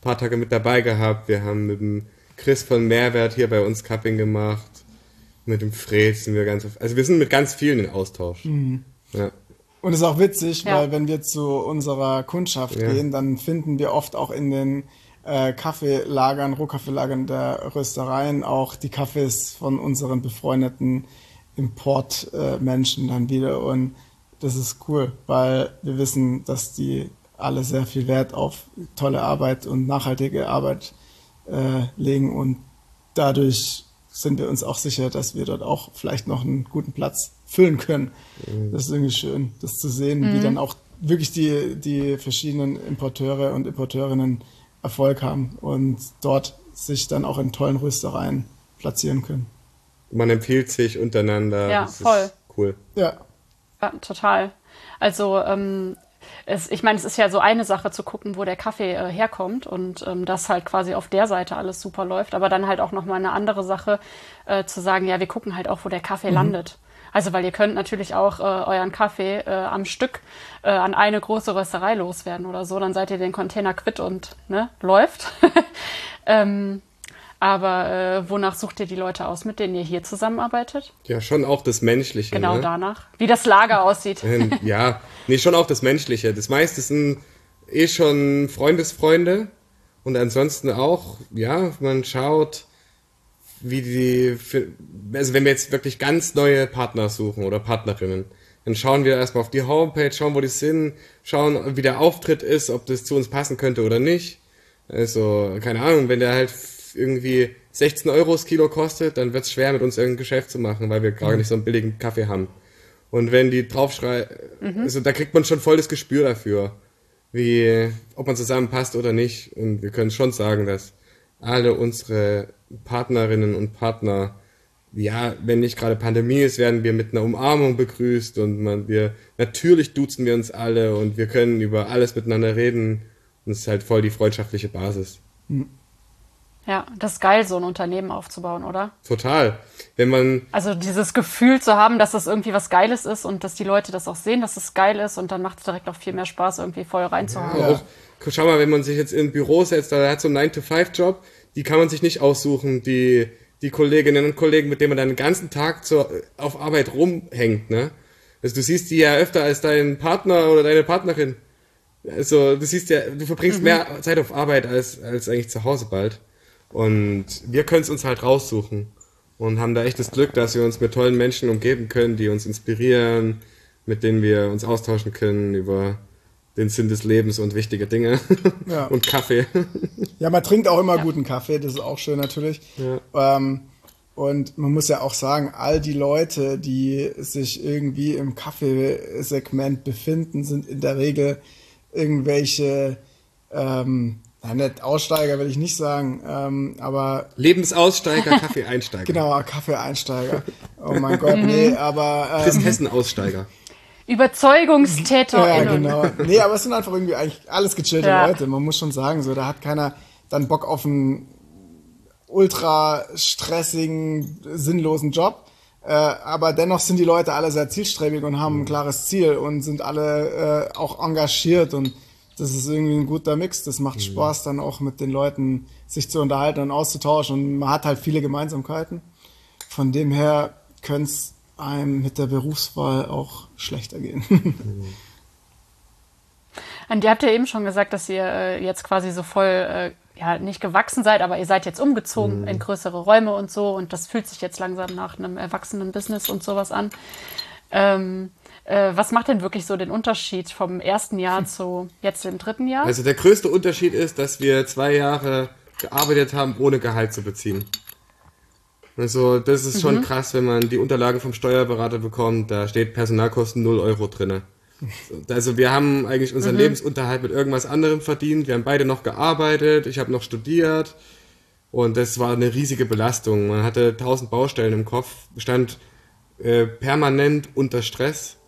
paar Tage mit dabei gehabt. Wir haben mit dem Chris von Mehrwert hier bei uns Cupping gemacht. Mit dem Fred sind wir ganz, also wir sind mit ganz vielen in Austausch. Mhm. Ja. Und es ist auch witzig, ja. weil wenn wir zu unserer Kundschaft ja. gehen, dann finden wir oft auch in den äh, Kaffeelagern, Rohkaffeelagern der Röstereien auch die Kaffees von unseren befreundeten Importmenschen äh, dann wieder. Und das ist cool, weil wir wissen, dass die alle sehr viel Wert auf tolle Arbeit und nachhaltige Arbeit äh, legen und dadurch sind wir uns auch sicher, dass wir dort auch vielleicht noch einen guten Platz füllen können. Mhm. Das ist irgendwie schön, das zu sehen, mhm. wie dann auch wirklich die, die verschiedenen Importeure und Importeurinnen Erfolg haben und dort sich dann auch in tollen Röstereien platzieren können. Man empfiehlt sich untereinander. Ja, das voll. cool. Ja. ja total. Also ähm, es, ich meine, es ist ja so eine Sache zu gucken, wo der Kaffee äh, herkommt und ähm, dass halt quasi auf der Seite alles super läuft, aber dann halt auch nochmal eine andere Sache äh, zu sagen, ja, wir gucken halt auch, wo der Kaffee mhm. landet. Also, weil ihr könnt natürlich auch äh, euren Kaffee äh, am Stück äh, an eine große Rösterei loswerden oder so, dann seid ihr den Container quitt und ne, läuft. ähm, aber äh, wonach sucht ihr die Leute aus, mit denen ihr hier zusammenarbeitet? Ja, schon auch das Menschliche. Genau ne? danach. Wie das Lager aussieht. Ähm, ja, nee, schon auch das Menschliche. Das meiste sind eh schon Freundesfreunde. Und ansonsten auch, ja, man schaut, wie die, also wenn wir jetzt wirklich ganz neue Partner suchen oder Partnerinnen, dann schauen wir erstmal auf die Homepage, schauen, wo die sind, schauen, wie der Auftritt ist, ob das zu uns passen könnte oder nicht. Also, keine Ahnung, wenn der halt irgendwie 16 Euro das Kilo kostet, dann wird es schwer, mit uns irgendein Geschäft zu machen, weil wir gerade mhm. nicht so einen billigen Kaffee haben. Und wenn die draufschreien, mhm. also da kriegt man schon voll das Gespür dafür, wie, ob man zusammenpasst oder nicht. Und wir können schon sagen, dass alle unsere Partnerinnen und Partner, ja, wenn nicht gerade Pandemie ist, werden wir mit einer Umarmung begrüßt und man, wir, natürlich duzen wir uns alle und wir können über alles miteinander reden. Und es ist halt voll die freundschaftliche Basis. Mhm. Ja, das ist geil, so ein Unternehmen aufzubauen, oder? Total. Wenn man. Also dieses Gefühl zu haben, dass das irgendwie was Geiles ist und dass die Leute das auch sehen, dass es geil ist und dann macht es direkt auch viel mehr Spaß, irgendwie voll reinzuhauen. Ja, auch, schau mal, wenn man sich jetzt im Büro setzt, da hat so einen 9-to-5-Job, die kann man sich nicht aussuchen, die, die Kolleginnen und Kollegen, mit denen man dann den ganzen Tag zur, auf Arbeit rumhängt, ne? Also du siehst die ja öfter als deinen Partner oder deine Partnerin. Also du siehst ja, du verbringst mhm. mehr Zeit auf Arbeit als, als eigentlich zu Hause bald. Und wir können es uns halt raussuchen und haben da echt das Glück, dass wir uns mit tollen Menschen umgeben können, die uns inspirieren, mit denen wir uns austauschen können über den Sinn des Lebens und wichtige Dinge ja. und Kaffee. Ja, man trinkt auch immer ja. guten Kaffee, das ist auch schön natürlich. Ja. Ähm, und man muss ja auch sagen, all die Leute, die sich irgendwie im Kaffeesegment befinden, sind in der Regel irgendwelche ähm, ja, nicht Aussteiger will ich nicht sagen, ähm, aber. Lebensaussteiger, Kaffeeeinsteiger. genau, Kaffeeeinsteiger. Oh mein Gott, nee, aber. Ähm, Christhessen-Aussteiger. Überzeugungstäter. Ja, genau. Nee, aber es sind einfach irgendwie eigentlich alles gechillte ja. Leute. Man muss schon sagen, so, da hat keiner dann Bock auf einen ultra stressigen, sinnlosen Job. Äh, aber dennoch sind die Leute alle sehr zielstrebig und haben ein klares Ziel und sind alle äh, auch engagiert und das ist irgendwie ein guter Mix. Das macht mhm. Spaß, dann auch mit den Leuten sich zu unterhalten und auszutauschen. Und man hat halt viele Gemeinsamkeiten. Von dem her könnte es einem mit der Berufswahl auch schlechter gehen. Mhm. Und ihr habt ja eben schon gesagt, dass ihr äh, jetzt quasi so voll, äh, ja, nicht gewachsen seid, aber ihr seid jetzt umgezogen mhm. in größere Räume und so und das fühlt sich jetzt langsam nach einem erwachsenen Business und sowas an. Ähm, äh, was macht denn wirklich so den Unterschied vom ersten Jahr zu jetzt dem dritten Jahr? Also der größte Unterschied ist, dass wir zwei Jahre gearbeitet haben, ohne Gehalt zu beziehen. Also das ist schon mhm. krass, wenn man die Unterlagen vom Steuerberater bekommt, da steht Personalkosten 0 Euro drinne. Also wir haben eigentlich unseren mhm. Lebensunterhalt mit irgendwas anderem verdient. Wir haben beide noch gearbeitet, ich habe noch studiert und das war eine riesige Belastung. Man hatte tausend Baustellen im Kopf, stand äh, permanent unter Stress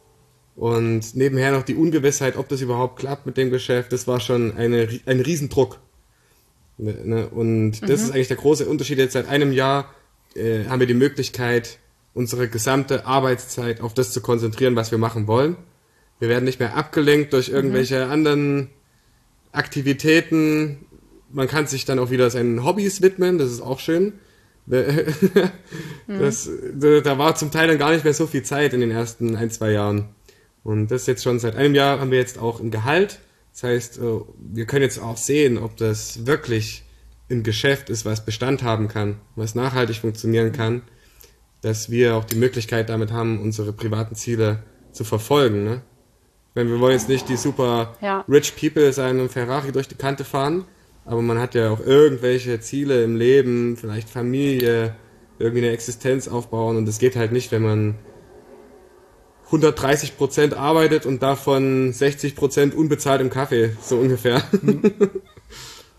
und nebenher noch die Ungewissheit, ob das überhaupt klappt mit dem Geschäft, das war schon eine, ein Riesendruck. Ne, ne? Und das mhm. ist eigentlich der große Unterschied. Jetzt seit einem Jahr äh, haben wir die Möglichkeit, unsere gesamte Arbeitszeit auf das zu konzentrieren, was wir machen wollen. Wir werden nicht mehr abgelenkt durch mhm. irgendwelche mhm. anderen Aktivitäten. Man kann sich dann auch wieder seinen Hobbys widmen, das ist auch schön. das, da war zum Teil dann gar nicht mehr so viel Zeit in den ersten ein, zwei Jahren. Und das jetzt schon seit einem Jahr haben wir jetzt auch ein Gehalt. Das heißt, äh, wir können jetzt auch sehen, ob das wirklich ein Geschäft ist, was Bestand haben kann, was nachhaltig funktionieren kann, dass wir auch die Möglichkeit damit haben, unsere privaten Ziele zu verfolgen. Ne? Wenn wir wollen jetzt nicht die super Ja. rich people sein und Ferrari durch die Kante fahren, aber man hat ja auch irgendwelche Ziele im Leben, vielleicht Familie, irgendwie eine Existenz aufbauen und das geht halt nicht, wenn man 130 Prozent arbeitet und davon 60 Prozent unbezahlt im Kaffee, so ungefähr.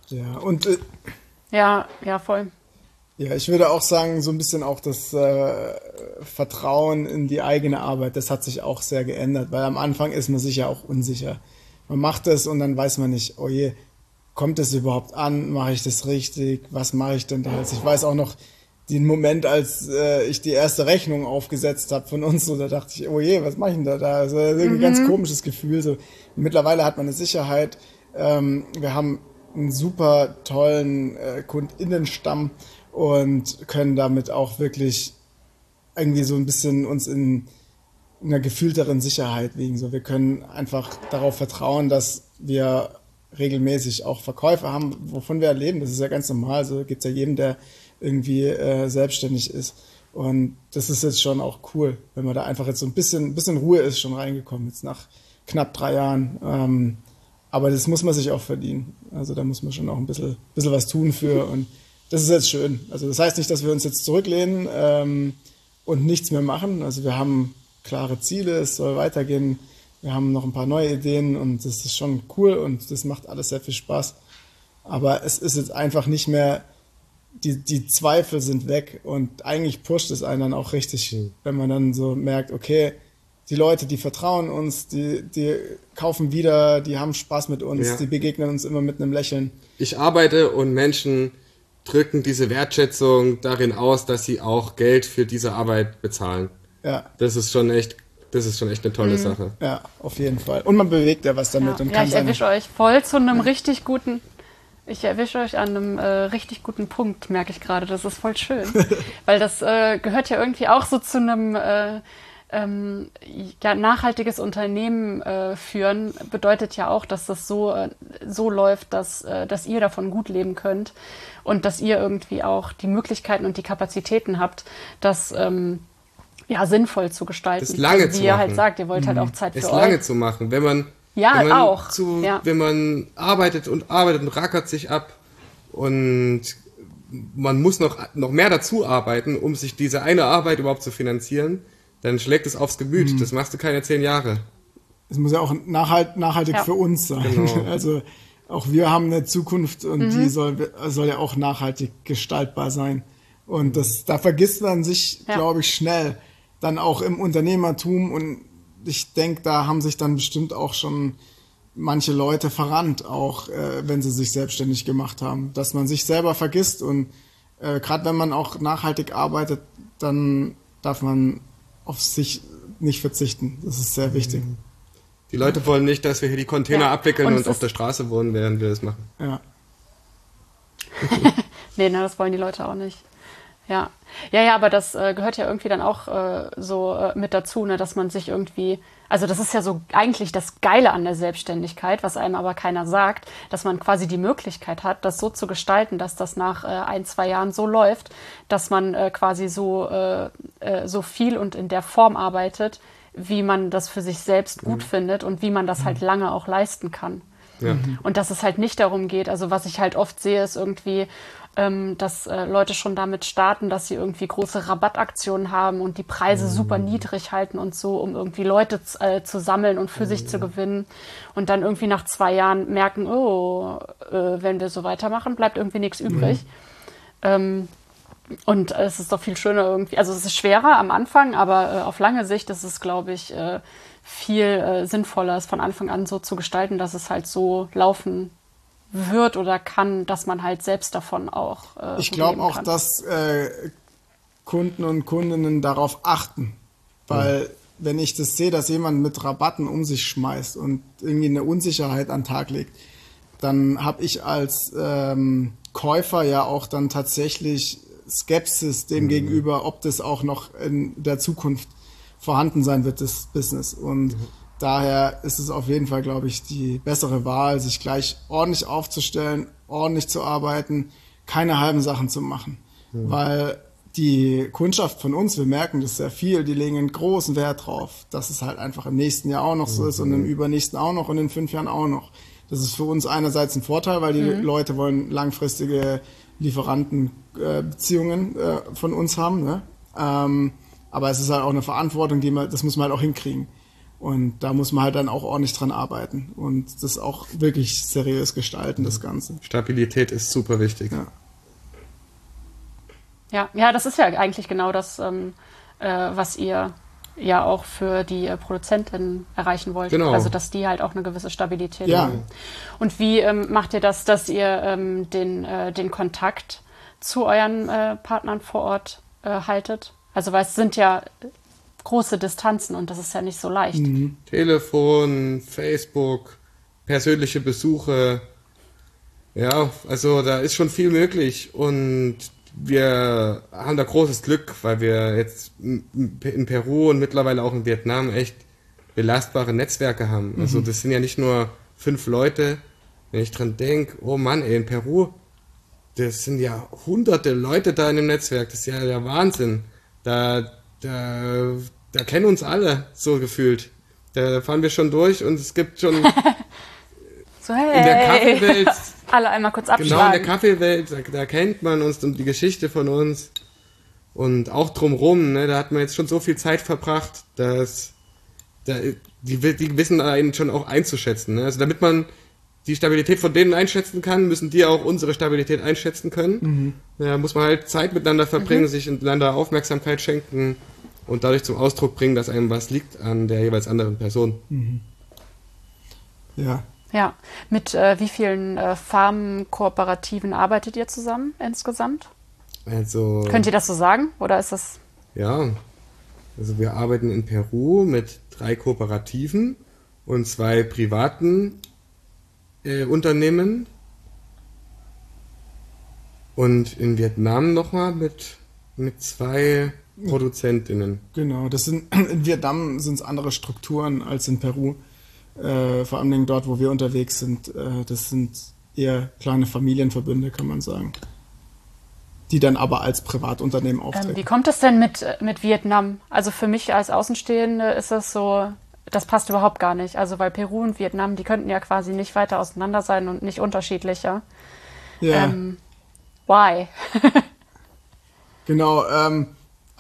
Ja, und äh, Ja, ja, voll. Ja, ich würde auch sagen, so ein bisschen auch das äh, Vertrauen in die eigene Arbeit, das hat sich auch sehr geändert, weil am Anfang ist man sich ja auch unsicher. Man macht es und dann weiß man nicht, oh je, kommt es überhaupt an, mache ich das richtig, was mache ich denn da jetzt? Ich weiß auch noch den Moment, als äh, ich die erste Rechnung aufgesetzt habe von uns, so da dachte ich, oh je, was mache ich denn da da? Also irgendwie ein ganz komisches Gefühl. So mittlerweile hat man eine Sicherheit. Ähm, wir haben einen super tollen äh, KundInnenstamm und können damit auch wirklich irgendwie so ein bisschen uns in einer gefühlteren Sicherheit wiegen. So, wir können einfach darauf vertrauen, dass wir regelmäßig auch Verkäufe haben, wovon wir erleben. Das ist ja ganz normal. So geht's ja jedem, der irgendwie äh, selbstständig ist. Und das ist jetzt schon auch cool, wenn man da einfach jetzt so ein bisschen, ein bisschen Ruhe ist schon reingekommen, jetzt nach knapp drei Jahren. Ähm, aber das muss man sich auch verdienen. Also da muss man schon auch ein bisschen, bisschen was tun für. Und das ist jetzt schön. Also das heißt nicht, dass wir uns jetzt zurücklehnen ähm, und nichts mehr machen. Also wir haben klare Ziele, es soll weitergehen. Wir haben noch ein paar neue Ideen und das ist schon cool und das macht alles sehr viel Spaß. Aber es ist jetzt einfach nicht mehr, die, die Zweifel sind weg und eigentlich pusht es einen dann auch richtig, wenn man dann so merkt, okay, die Leute, die vertrauen uns, die, die kaufen wieder, die haben Spaß mit uns, Ja. die begegnen uns immer mit einem Lächeln. ich arbeite und Menschen drücken diese Wertschätzung darin aus, dass sie auch Geld für diese Arbeit bezahlen. Ja, Das ist schon echt, das ist schon echt eine tolle Sache. ja, auf jeden Fall. Und man bewegt ja was damit Ja, und ja kann ich erwische euch voll zu einem richtig guten. Ich erwische euch an einem äh, richtig guten Punkt, merke ich gerade. Das ist voll schön. Weil das äh, gehört ja irgendwie auch so zu einem äh, ähm, ja, nachhaltiges Unternehmen äh, führen, bedeutet ja auch, dass das so, äh, so läuft, dass, äh, dass ihr davon gut leben könnt und dass ihr irgendwie auch die Möglichkeiten und die Kapazitäten habt, das ähm, ja, sinnvoll zu gestalten. Das lange also, zu wie ihr halt machen. sagt, ihr wollt halt auch Zeit Es für lange euch. zu machen, wenn man, Ja, wenn man auch. Zu, Ja. wenn man arbeitet und arbeitet und rackert sich ab und man muss noch, noch mehr dazu arbeiten, um sich diese eine Arbeit überhaupt zu finanzieren, dann schlägt es aufs Gemüt. Mhm. Das machst du keine zehn Jahre. es muss ja auch nachhalt, nachhaltig Ja. für uns sein. Genau. Also auch wir haben eine Zukunft und Mhm. die soll, soll ja auch nachhaltig gestaltbar sein. Und das, da vergisst man sich, Ja. glaube ich, schnell. Dann auch im Unternehmertum und ich denke, da haben sich dann bestimmt auch schon manche Leute verrannt, auch äh, wenn sie sich selbstständig gemacht haben, dass man sich selber vergisst und äh, gerade wenn man auch nachhaltig arbeitet, dann darf man auf sich nicht verzichten. Das ist sehr wichtig. Die Leute wollen nicht, dass wir hier die Container Ja. abwickeln Und und, auf der Straße wohnen, während wir das machen. Ja. Nee, ne, das wollen die Leute auch nicht. Ja. Ja, ja, aber das äh, gehört ja irgendwie dann auch äh, so äh, mit dazu, ne, dass man sich irgendwie, also das ist ja so eigentlich das Geile an der Selbstständigkeit, was einem aber keiner sagt, dass man quasi die Möglichkeit hat, das so zu gestalten, dass das nach äh, ein, zwei Jahren so läuft, dass man äh, quasi so, äh, äh, so viel und in der Form arbeitet, wie man das für sich selbst gut findet und wie man das halt lange auch leisten kann. Ja. Und dass es halt nicht darum geht, also was ich halt oft sehe, ist irgendwie, ähm, dass äh, Leute schon damit starten, dass sie irgendwie große Rabattaktionen haben und die Preise super niedrig halten und so, um irgendwie Leute äh, zu sammeln und für sich zu gewinnen. Und dann irgendwie nach zwei Jahren merken, oh, äh, wenn wir so weitermachen, bleibt irgendwie nichts übrig. Ähm, und es ist doch viel schöner irgendwie. Also es ist schwerer am Anfang, aber äh, auf lange Sicht ist es, glaube ich, äh, viel äh, sinnvoller, es von Anfang an so zu gestalten, dass es halt so laufen wird oder kann, dass man halt selbst davon auch. Äh, Ich glaube auch, kann. dass äh, Kunden und Kundinnen darauf achten. Weil wenn ich das sehe, dass jemand mit Rabatten um sich schmeißt und irgendwie eine Unsicherheit an den Tag legt, dann habe ich als ähm, Käufer ja auch dann tatsächlich Skepsis dem gegenüber, ob das auch noch in der Zukunft vorhanden sein wird, das Business. Und daher ist es auf jeden Fall, glaube ich, die bessere Wahl, sich gleich ordentlich aufzustellen, ordentlich zu arbeiten, keine halben Sachen zu machen. Weil die Kundschaft von uns, wir merken das sehr viel, die legen einen großen Wert drauf, dass es halt einfach im nächsten Jahr auch noch so ist und im übernächsten auch noch und in fünf Jahren auch noch. Das ist für uns einerseits ein Vorteil, weil die Leute wollen langfristige Lieferantenbeziehungen äh, von uns haben. Ne? Ähm, aber es ist halt auch eine Verantwortung, die man, das muss man halt auch hinkriegen. Und da muss man halt dann auch ordentlich dran arbeiten und das auch wirklich seriös gestalten, das Ganze. Stabilität ist super wichtig. Ja. Ja, ja, das ist ja eigentlich genau das, ähm, äh, was ihr ja auch für die äh, Produzentin erreichen wollt. Genau. Also dass die halt auch eine gewisse Stabilität Ja. haben. Und wie ähm, macht ihr das, dass ihr ähm, den, äh, den Kontakt zu euren äh, Partnern vor Ort äh, haltet? Also weil es sind ja große Distanzen und das ist ja nicht so leicht. Mhm. Telefon, Facebook, persönliche Besuche. Ja, also da ist schon viel möglich und wir haben da großes Glück, weil wir jetzt in Peru und mittlerweile auch in Vietnam echt belastbare Netzwerke haben. Also das sind ja nicht nur fünf Leute. Wenn ich dran denke, oh Mann, ey, in Peru, das sind ja hunderte Leute da in dem Netzwerk. Das ist ja der Wahnsinn. Da, da, da kennen uns alle, so gefühlt. Da fahren wir schon durch und es gibt schon So, hey, in der Kaffeewelt, alle einmal kurz genau in der. Kaffeewelt, da, da kennt man uns und die Geschichte von uns. Und auch drumrum, ne, da hat man jetzt schon so viel Zeit verbracht, dass da, die, die wissen einen schon auch einzuschätzen. Ne? Also damit man die Stabilität von denen einschätzen kann, müssen die auch unsere Stabilität einschätzen können. Da muss man halt Zeit miteinander verbringen, sich einander Aufmerksamkeit schenken und dadurch zum Ausdruck bringen, dass einem was liegt an der jeweils anderen Person. Ja. Ja, mit äh, wie vielen äh, Farmkooperativen arbeitet ihr zusammen insgesamt? Also Könnt ihr das so sagen? Oder ist das. Ja, also wir arbeiten in Peru mit drei Kooperativen und zwei privaten äh, Unternehmen und in Vietnam nochmal mit, mit zwei Produzentinnen. Genau, das sind in Vietnam sind es andere Strukturen als in Peru. Äh, vor allem dort, wo wir unterwegs sind. Äh, das sind eher kleine Familienverbünde, kann man sagen. Die dann aber als Privatunternehmen Ähm, auftreten. wie kommt es denn mit, mit Vietnam? Also für mich als Außenstehende ist das so, das passt überhaupt gar nicht. Also weil Peru und Vietnam, die könnten ja quasi nicht weiter auseinander sein und nicht unterschiedlicher. ja, Ähm, why? genau. Ähm,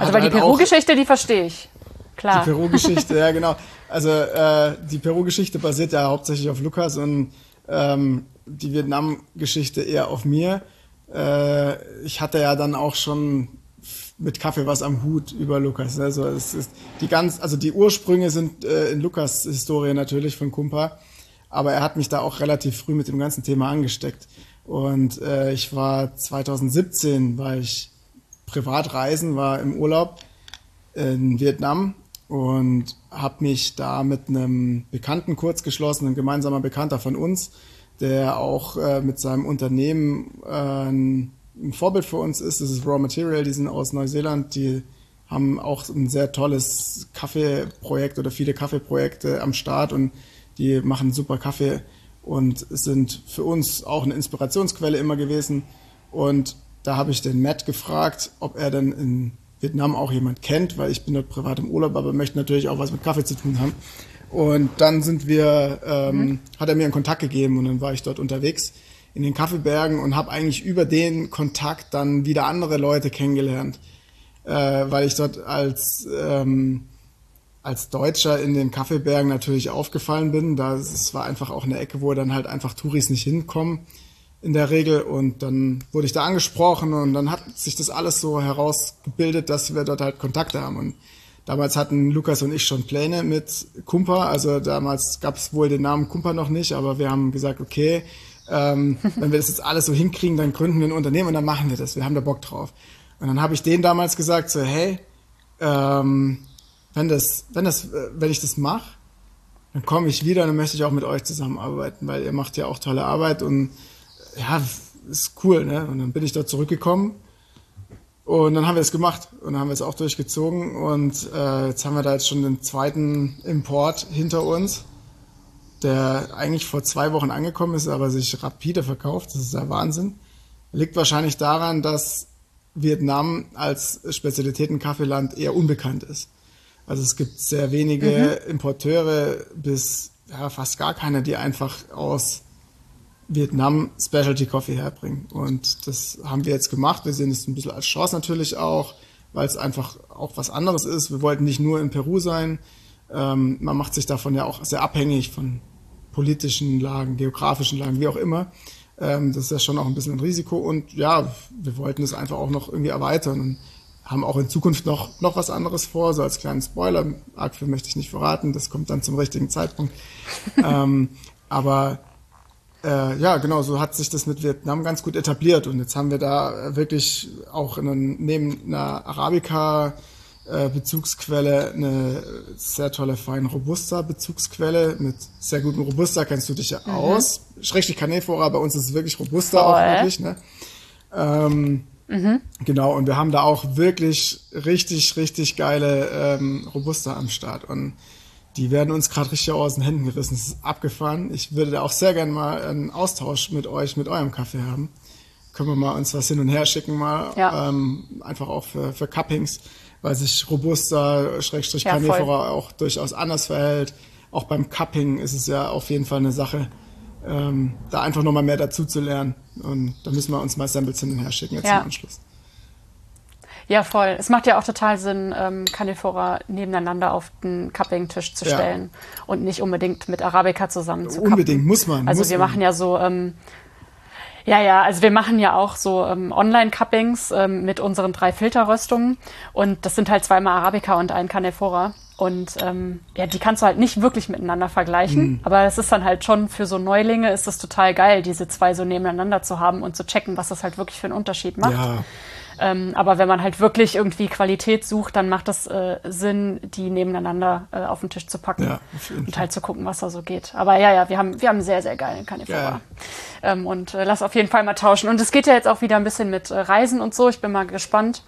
Also weil die halt Peru-Geschichte, die verstehe ich. Klar. Die Peru-Geschichte, ja genau. Also äh, die Peru-Geschichte basiert ja hauptsächlich auf Lukas und ähm, die Vietnam-Geschichte eher auf mir. Äh, ich hatte ja dann auch schon mit Kaffee was am Hut über Lukas. Also es ist die ganz, also die Ursprünge sind äh, in Lukas Historie natürlich von Kumpa, aber er hat mich da auch relativ früh mit dem ganzen Thema angesteckt. Und äh, ich war 2017, war ich privat reisen, war im Urlaub in Vietnam und habe mich da mit einem Bekannten kurz geschlossen, ein gemeinsamer Bekannter von uns, der auch äh, mit seinem Unternehmen äh, ein, ein Vorbild für uns ist. Das ist Raw Material, die sind aus Neuseeland, die haben auch ein sehr tolles Kaffeeprojekt oder viele Kaffeeprojekte am Start und die machen super Kaffee und sind für uns auch eine Inspirationsquelle immer gewesen. Und da habe ich den Matt gefragt, ob er denn in Vietnam auch jemand kennt, weil ich bin dort privat im Urlaub, aber möchte natürlich auch was mit Kaffee zu tun haben. Und dann sind wir, ähm, hat er mir einen Kontakt gegeben und dann war ich dort unterwegs in den Kaffeebergen und habe eigentlich über den Kontakt dann wieder andere Leute kennengelernt, äh, weil ich dort als ähm, als Deutscher in den Kaffeebergen natürlich aufgefallen bin. Da es war einfach auch eine Ecke, wo dann halt einfach Touris nicht hinkommen in der Regel. Und dann wurde ich da angesprochen und dann hat sich das alles so herausgebildet, dass wir dort halt Kontakte haben. Und damals hatten Lukas und ich schon Pläne mit Kumpa. Also damals gab es wohl den Namen Kumpa noch nicht, aber wir haben gesagt, okay, ähm, wenn wir das jetzt alles so hinkriegen, dann gründen wir ein Unternehmen und dann machen wir das. Wir haben da Bock drauf. Und dann habe ich denen damals gesagt, so, hey, ähm, wenn das, wenn das, äh, wenn ich das mache, dann komme ich wieder und dann möchte ich auch mit euch zusammenarbeiten, weil ihr macht ja auch tolle Arbeit und ja, ist cool, ne? Und dann bin ich dort zurückgekommen und dann haben wir es gemacht und dann haben wir es auch durchgezogen und äh, jetzt haben wir da jetzt schon den zweiten Import hinter uns, der eigentlich vor zwei Wochen angekommen ist, aber sich rapide verkauft. Das ist der Wahnsinn. Liegt wahrscheinlich daran, dass Vietnam als Spezialitäten-Kaffeeland eher unbekannt ist. Also es gibt sehr wenige mhm. Importeure bis ja, fast gar keine, die einfach aus Vietnam Specialty Coffee herbringen. Und das haben wir jetzt gemacht. Wir sehen es ein bisschen als Chance natürlich auch, weil es einfach auch was anderes ist. Wir wollten nicht nur in Peru sein. Ähm, man macht sich davon ja auch sehr abhängig von politischen Lagen, geografischen Lagen, wie auch immer. Ähm, das ist ja schon auch ein bisschen ein Risiko. Und ja, wir wollten es einfach auch noch irgendwie erweitern und haben auch in Zukunft noch, noch was anderes vor, so als kleinen Spoiler. Arg viel möchte ich nicht verraten, das kommt dann zum richtigen Zeitpunkt. ähm, aber äh, ja, genau, so hat sich das mit Vietnam ganz gut etabliert. Und jetzt haben wir da wirklich auch einen, neben einer Arabica äh, Bezugsquelle eine sehr tolle feine Robusta Bezugsquelle mit sehr gutem Robusta kennst du dich ja mhm. aus. Schrägstrich Canefora, bei uns ist es wirklich Robusta Voll. auch wirklich, ne? Ähm, mhm. Genau, und wir haben da auch wirklich richtig, richtig geile ähm, Robusta am Start. Und die werden uns gerade richtig aus den Händen gerissen. Das ist abgefahren. Ich würde da auch sehr gerne mal einen Austausch mit euch, mit eurem Kaffee haben. Können wir mal uns was hin und her schicken, mal ja. ähm, einfach auch für, für Cuppings, weil sich Robusta, Schrägstrich ja, Carnivora auch durchaus anders verhält. Auch beim Cupping ist es ja auf jeden Fall eine Sache, ähm, da einfach nochmal mehr dazu zu lernen. Und da müssen wir uns mal Samples hin und her schicken jetzt ja. im Anschluss. Ja, voll. Es macht ja auch total Sinn, ähm, Canifora nebeneinander auf den Cupping-Tisch zu stellen ja. und nicht unbedingt mit Arabica zusammen zu Unbedingt, muss man. Also muss wir man. machen ja so, ähm, ja, ja, also wir machen ja auch so ähm, Online-Cuppings ähm, mit unseren drei Filterröstungen und das sind halt zweimal Arabica und ein Canifora. Und ähm, ja, die kannst du halt nicht wirklich miteinander vergleichen. Mhm. Aber es ist dann halt schon für so Neulinge ist es total geil, diese zwei so nebeneinander zu haben und zu checken, was das halt wirklich für einen Unterschied macht. Ja. Ähm, aber wenn man halt wirklich irgendwie Qualität sucht, dann macht es äh, Sinn, die nebeneinander äh, auf den Tisch zu packen ja, und halt zu gucken, was da so geht. Aber ja, ja, wir haben, wir haben sehr, sehr geilen Carnivora. Ähm, und äh, lass auf jeden Fall mal tauschen. Und es geht ja jetzt auch wieder ein bisschen mit äh, Reisen und so. Ich bin mal gespannt,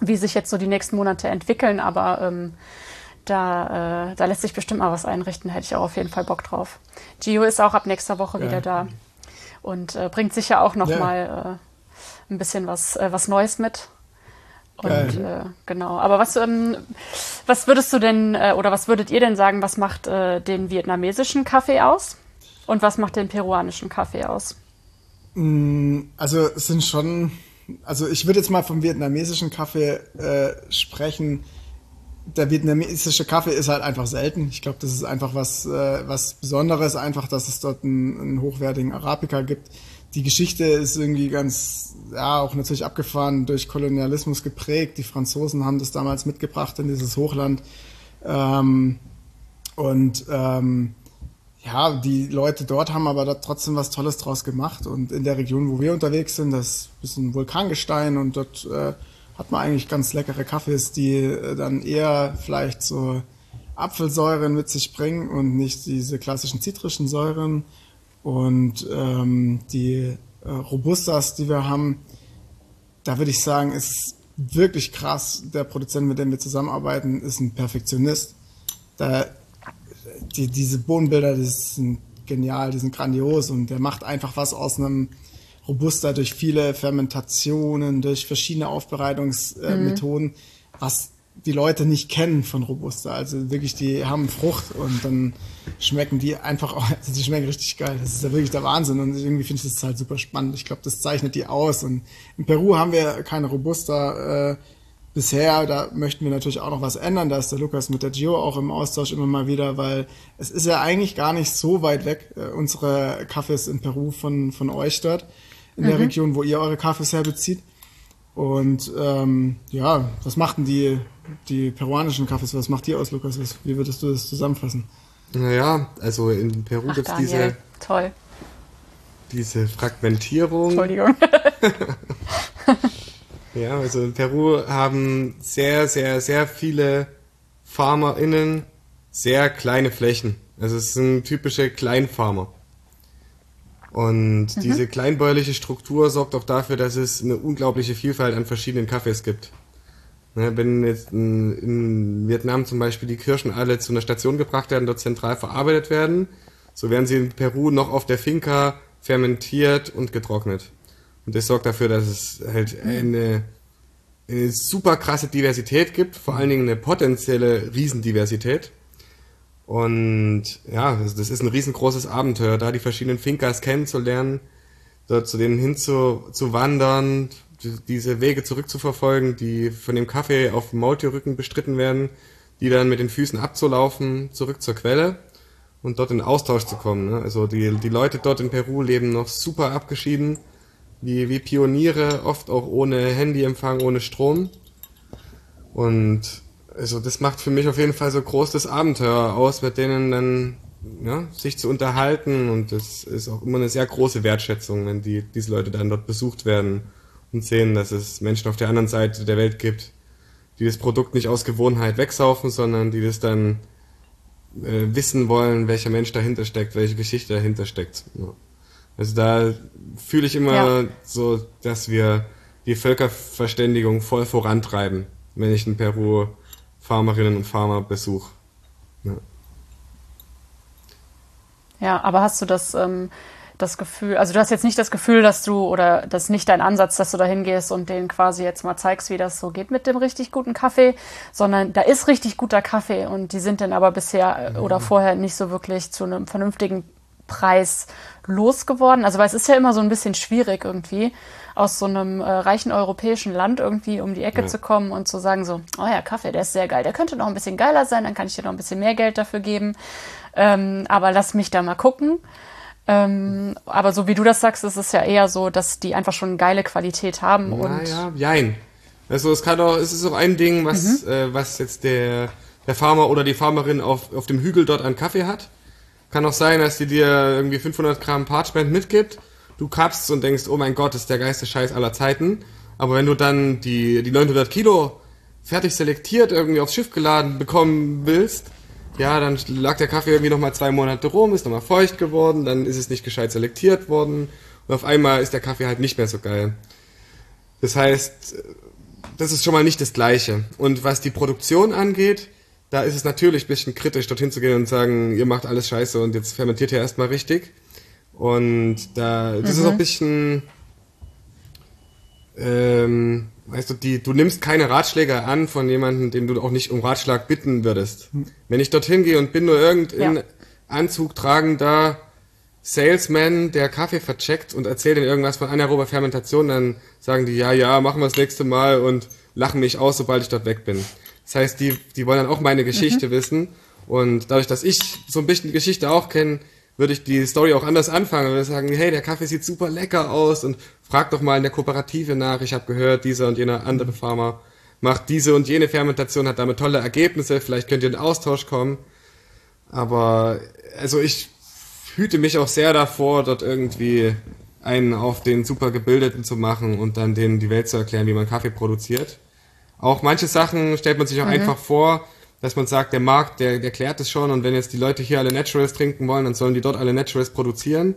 wie sich jetzt so die nächsten Monate entwickeln. Aber ähm, da, äh, da lässt sich bestimmt mal was einrichten. Hätte ich auch auf jeden Fall Bock drauf. Gio ist auch ab nächster Woche ja. wieder da und äh, bringt sicher auch noch ja. mal ein bisschen was, äh, was Neues mit. Und äh, genau. Aber was, ähm, was würdest du denn äh, oder was würdet ihr denn sagen, was macht äh, den vietnamesischen Kaffee aus? Und was macht den peruanischen Kaffee aus? Mm, also es sind schon, also ich würde jetzt mal vom vietnamesischen Kaffee äh, sprechen. Der vietnamesische Kaffee ist halt einfach selten. Ich glaube, das ist einfach was, äh, was Besonderes, einfach, dass es dort einen, einen hochwertigen Arabica gibt die Geschichte ist irgendwie ganz, ja, auch natürlich abgefahren durch Kolonialismus geprägt. Die Franzosen haben das damals mitgebracht in dieses Hochland. Ähm, und ähm, ja, die Leute dort haben aber da trotzdem was Tolles draus gemacht. Und in der Region, wo wir unterwegs sind, das ist ein Vulkangestein und dort äh, hat man eigentlich ganz leckere Kaffees, die äh, dann eher vielleicht so Apfelsäuren mit sich bringen und nicht diese klassischen zitrischen Säuren. Und ähm, die äh, Robustas, die wir haben, da würde ich sagen, ist wirklich krass. Der Produzent, mit dem wir zusammenarbeiten, ist ein Perfektionist. Da, die, diese Bodenbilder, die sind genial, die sind grandios und der macht einfach was aus einem Robusta durch viele Fermentationen, durch verschiedene Aufbereitungsmethoden, mhm. was die Leute nicht kennen von Robusta. Also wirklich, die haben Frucht und dann schmecken die einfach, auch, also die schmecken richtig geil. Das ist ja wirklich der Wahnsinn und irgendwie finde ich das halt super spannend. Ich glaube, das zeichnet die aus. Und in Peru haben wir keine Robusta äh, bisher. Da möchten wir natürlich auch noch was ändern. Da ist der Lukas mit der Gio auch im Austausch immer mal wieder, weil es ist ja eigentlich gar nicht so weit weg, äh, unsere Kaffees in Peru von, von euch dort, in mhm. der Region, wo ihr eure Kaffees herbezieht. Und ähm, ja, was machten die, die peruanischen Kaffees? Was macht die aus, Lukas? Wie würdest du das zusammenfassen? Naja, also in Peru gibt es diese. Toll. Diese Fragmentierung. Entschuldigung. ja, also in Peru haben sehr, sehr, sehr viele FarmerInnen sehr kleine Flächen. Also es sind typische Kleinfarmer. Und mhm. diese kleinbäuerliche Struktur sorgt auch dafür, dass es eine unglaubliche Vielfalt an verschiedenen Kaffees gibt. Ne, wenn jetzt in, Vietnam zum Beispiel die Kirschen alle zu einer Station gebracht werden, dort zentral verarbeitet werden, so werden sie in Peru noch auf der Finca fermentiert und getrocknet. Und das sorgt dafür, dass es halt eine eine super krasse Diversität gibt, vor allen Dingen eine potenzielle Riesendiversität. Und ja, das ist ein riesengroßes Abenteuer, da die verschiedenen Finkers kennenzulernen, dort zu denen hinzu zu wandern, diese Wege zurückzuverfolgen, die von dem Kaffee auf dem Maultierrücken bestritten werden, die dann mit den Füßen abzulaufen, zurück zur Quelle und dort in Austausch zu kommen. Ne? Also die, die Leute dort in Peru leben noch super abgeschieden, wie, wie Pioniere, oft auch ohne Handyempfang, ohne Strom. Und also das macht für mich auf jeden Fall so groß das Abenteuer aus, mit denen dann ja, sich zu unterhalten und das ist auch immer eine sehr große Wertschätzung, wenn die, diese Leute dann dort besucht werden und sehen, dass es Menschen auf der anderen Seite der Welt gibt, die das Produkt nicht aus Gewohnheit wegsaufen, sondern die das dann äh, wissen wollen, welcher Mensch dahinter steckt, welche Geschichte dahinter steckt. Ja. Also da fühle ich immer ja. so, dass wir die Völkerverständigung voll vorantreiben, wenn ich in Peru Farmerinnen und Farmer besuche. Ja. ja, aber hast du das ähm, das Gefühl, also du hast jetzt nicht das Gefühl, dass du, oder das ist nicht dein Ansatz, dass du da hingehst und denen quasi jetzt mal zeigst, wie das so geht mit dem richtig guten Kaffee, sondern da ist richtig guter Kaffee und die sind dann aber bisher äh, oder vorher nicht so wirklich zu einem vernünftigen Preis losgeworden. Also weil es ist ja immer so ein bisschen schwierig irgendwie aus so einem äh, reichen europäischen Land irgendwie um die Ecke ja. zu kommen und zu sagen so, oh ja, Kaffee, der ist sehr geil, der könnte noch ein bisschen geiler sein, dann kann ich dir noch ein bisschen mehr Geld dafür geben. Ähm, aber lass mich da mal gucken. Ähm, aber so wie du das sagst, ist es ja eher so, dass die einfach schon geile Qualität haben. Naja, und jein. Also es kann auch, es ist auch ein Ding, was, mhm. äh, was jetzt der, der Farmer oder die Farmerin auf, auf dem Hügel dort an Kaffee hat. Kann auch sein, dass die dir irgendwie 500 Gramm Parchment mitgibt. Du kappst und denkst, oh mein Gott, das ist der geilste Scheiß aller Zeiten. Aber wenn du dann die, die 900 Kilo fertig selektiert irgendwie aufs Schiff geladen bekommen willst, ja, dann lag der Kaffee irgendwie nochmal zwei Monate rum, ist nochmal feucht geworden, dann ist es nicht gescheit selektiert worden und auf einmal ist der Kaffee halt nicht mehr so geil. Das heißt, das ist schon mal nicht das Gleiche. Und was die Produktion angeht, da ist es natürlich ein bisschen kritisch, dorthin zu gehen und sagen, ihr macht alles scheiße und jetzt fermentiert ihr erstmal richtig. Und da, das mhm. ist auch ein bisschen, ähm, weißt du, die, du nimmst keine Ratschläge an von jemandem, dem du auch nicht um Ratschlag bitten würdest. Hm. Wenn ich dorthin gehe und bin nur irgendein ja. Anzug tragender Salesman, der Kaffee vercheckt und erzählt ihnen irgendwas von anaerober Fermentation, dann sagen die, ja, ja, machen wir das nächste Mal und lachen mich aus, sobald ich dort weg bin. Das heißt, die, die wollen dann auch meine Geschichte mhm. wissen. Und dadurch, dass ich so ein bisschen die Geschichte auch kenne, würde ich die Story auch anders anfangen. Würde sagen, hey, der Kaffee sieht super lecker aus und frag doch mal in der Kooperative nach. Ich habe gehört, dieser und jener andere Farmer macht diese und jene Fermentation, hat damit tolle Ergebnisse. Vielleicht könnt ihr in Austausch kommen. Aber also ich hüte mich auch sehr davor, dort irgendwie einen auf den super gebildeten zu machen und dann denen die Welt zu erklären, wie man Kaffee produziert. Auch manche Sachen stellt man sich auch mhm. einfach vor, dass man sagt, der Markt, der, der klärt es schon und wenn jetzt die Leute hier alle Naturals trinken wollen, dann sollen die dort alle Naturals produzieren.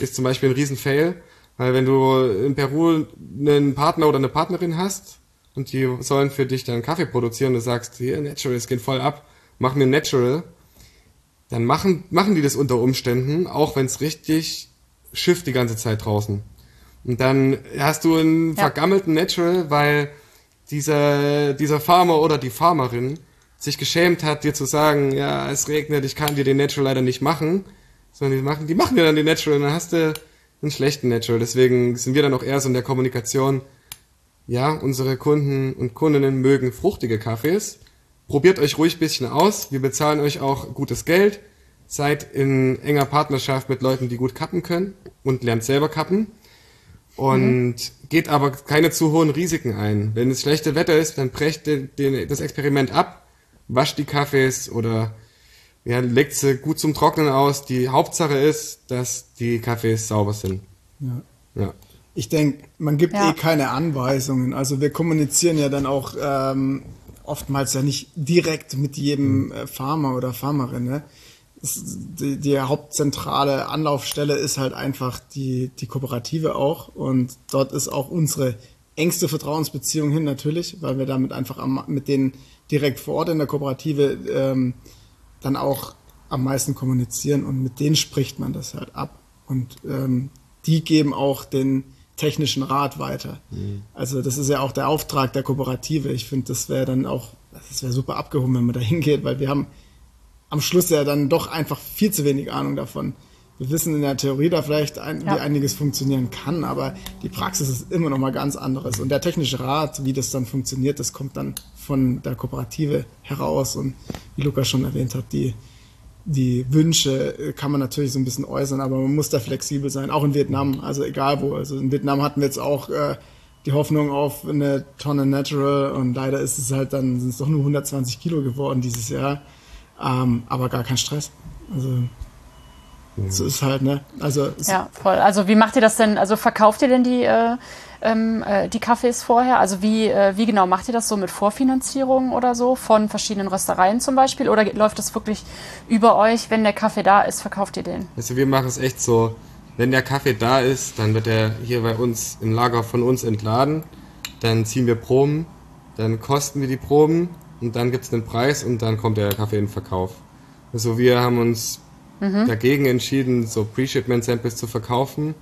Ist zum Beispiel ein Riesenfail, weil wenn du in Peru einen Partner oder eine Partnerin hast und die sollen für dich dann Kaffee produzieren und du sagst, hier, Naturals gehen voll ab, mach mir Natural, dann machen, machen die das unter Umständen, auch wenn es richtig schifft die ganze Zeit draußen. Und dann hast du einen ja. vergammelten Natural, weil dieser, dieser Farmer oder die Farmerin sich geschämt hat, dir zu sagen, ja, es regnet, ich kann dir den Natural leider nicht machen, sondern die machen, die machen dir dann den Natural und dann hast du einen schlechten Natural. Deswegen sind wir dann auch eher so in der Kommunikation, ja, unsere Kunden und Kundinnen mögen fruchtige Kaffees. Probiert euch ruhig bisschen aus. Wir bezahlen euch auch gutes Geld. Seid in enger Partnerschaft mit Leuten, die gut kappen können und lernt selber kappen. Und mhm. geht aber keine zu hohen Risiken ein. Wenn es schlechte Wetter ist, dann brecht den, den, das Experiment ab wascht die Kaffees oder ja, legt sie gut zum Trocknen aus. Die Hauptsache ist, dass die Kaffees sauber sind. Ja. ja. Ich denke, man gibt ja. eh keine Anweisungen. Also wir kommunizieren ja dann auch ähm, oftmals ja nicht direkt mit jedem mhm. äh, Farmer oder Farmerin. Ne? Die, die, hauptzentrale Anlaufstelle ist halt einfach die, die Kooperative auch. Und dort ist auch unsere engste Vertrauensbeziehung hin natürlich, weil wir damit einfach am, mit den direkt vor Ort in der Kooperative ähm, dann auch am meisten kommunizieren und mit denen spricht man das halt ab. Und ähm, die geben auch den, technischen Rat weiter. Mhm. Also das ist ja auch der Auftrag der Kooperative. Ich finde, das wäre dann auch, das wäre super abgehoben, wenn man da hingeht, weil wir haben am Schluss ja dann doch einfach viel zu wenig Ahnung davon. Wir wissen in der Theorie da vielleicht, ein, ja. wie einiges funktionieren kann, aber die Praxis ist immer noch mal ganz anderes. Und der technische Rat, wie das dann funktioniert, das kommt dann von der Kooperative heraus. Und wie Lukas schon erwähnt hat, die, die Wünsche kann man natürlich so ein bisschen äußern, aber man muss da flexibel sein, auch in Vietnam, also egal wo. Also in Vietnam hatten wir jetzt auch äh, die Hoffnung auf eine Tonne Natural und leider ist es halt dann, sind es doch nur 120 Kilo geworden dieses Jahr. Ähm, aber gar kein Stress. Also mhm. so ist halt, ne? Also ja, voll. Also wie macht ihr das denn? Also verkauft ihr denn die äh, ähm, äh, die Kaffees vorher? Also wie, äh, wie genau macht ihr das so mit Vorfinanzierung oder so von verschiedenen Röstereien zum Beispiel? Oder läuft das wirklich über euch, wenn der Kaffee da ist, verkauft ihr den? Also wir machen es echt so, wenn der Kaffee da ist, dann wird er hier bei uns im Lager von uns entladen, dann ziehen wir Proben, dann kosten wir die Proben und dann gibt es einen Preis und dann kommt der Kaffee in den Verkauf. Also wir haben uns mhm. dagegen entschieden, so Pre-Shipment-Samples zu verkaufen,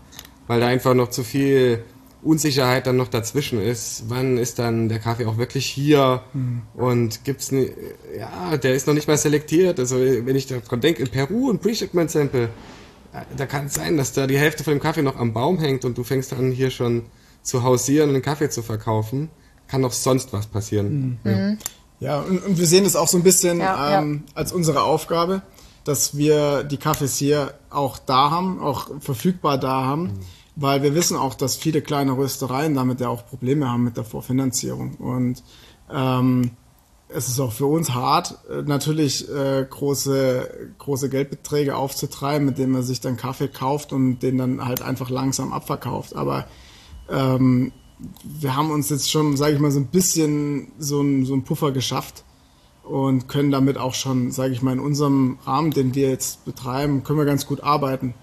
weil da einfach noch zu viel Unsicherheit dann noch dazwischen ist. Wann ist dann der Kaffee auch wirklich hier? Mhm. Und gibt's ne, ja, der ist noch nicht mal selektiert. Also wenn ich daran denke, in Peru ein Pre-Shipment-Sample, äh, da kann es sein, dass da die Hälfte von dem Kaffee noch am Baum hängt und du fängst an hier schon zu hausieren und den Kaffee zu verkaufen. Kann noch sonst was passieren. Mhm. Ja. Ja, und, und wir sehen es auch so ein bisschen ja, ähm, ja. als unsere Aufgabe, dass wir die Kaffees hier auch da haben, auch verfügbar da haben, mhm. weil wir wissen auch, dass viele kleine Röstereien damit ja auch Probleme haben mit der Vorfinanzierung. Und ähm, es ist auch für uns hart, äh, natürlich äh, große, große Geldbeträge aufzutreiben, mit denen man sich dann Kaffee kauft und den dann halt einfach langsam abverkauft. Aber ähm, wir haben uns jetzt schon, sage ich mal, so ein bisschen so ein, so ein Puffer geschafft und können damit auch schon, sage ich mal, in unserem Rahmen, den wir jetzt betreiben, können wir ganz gut arbeiten.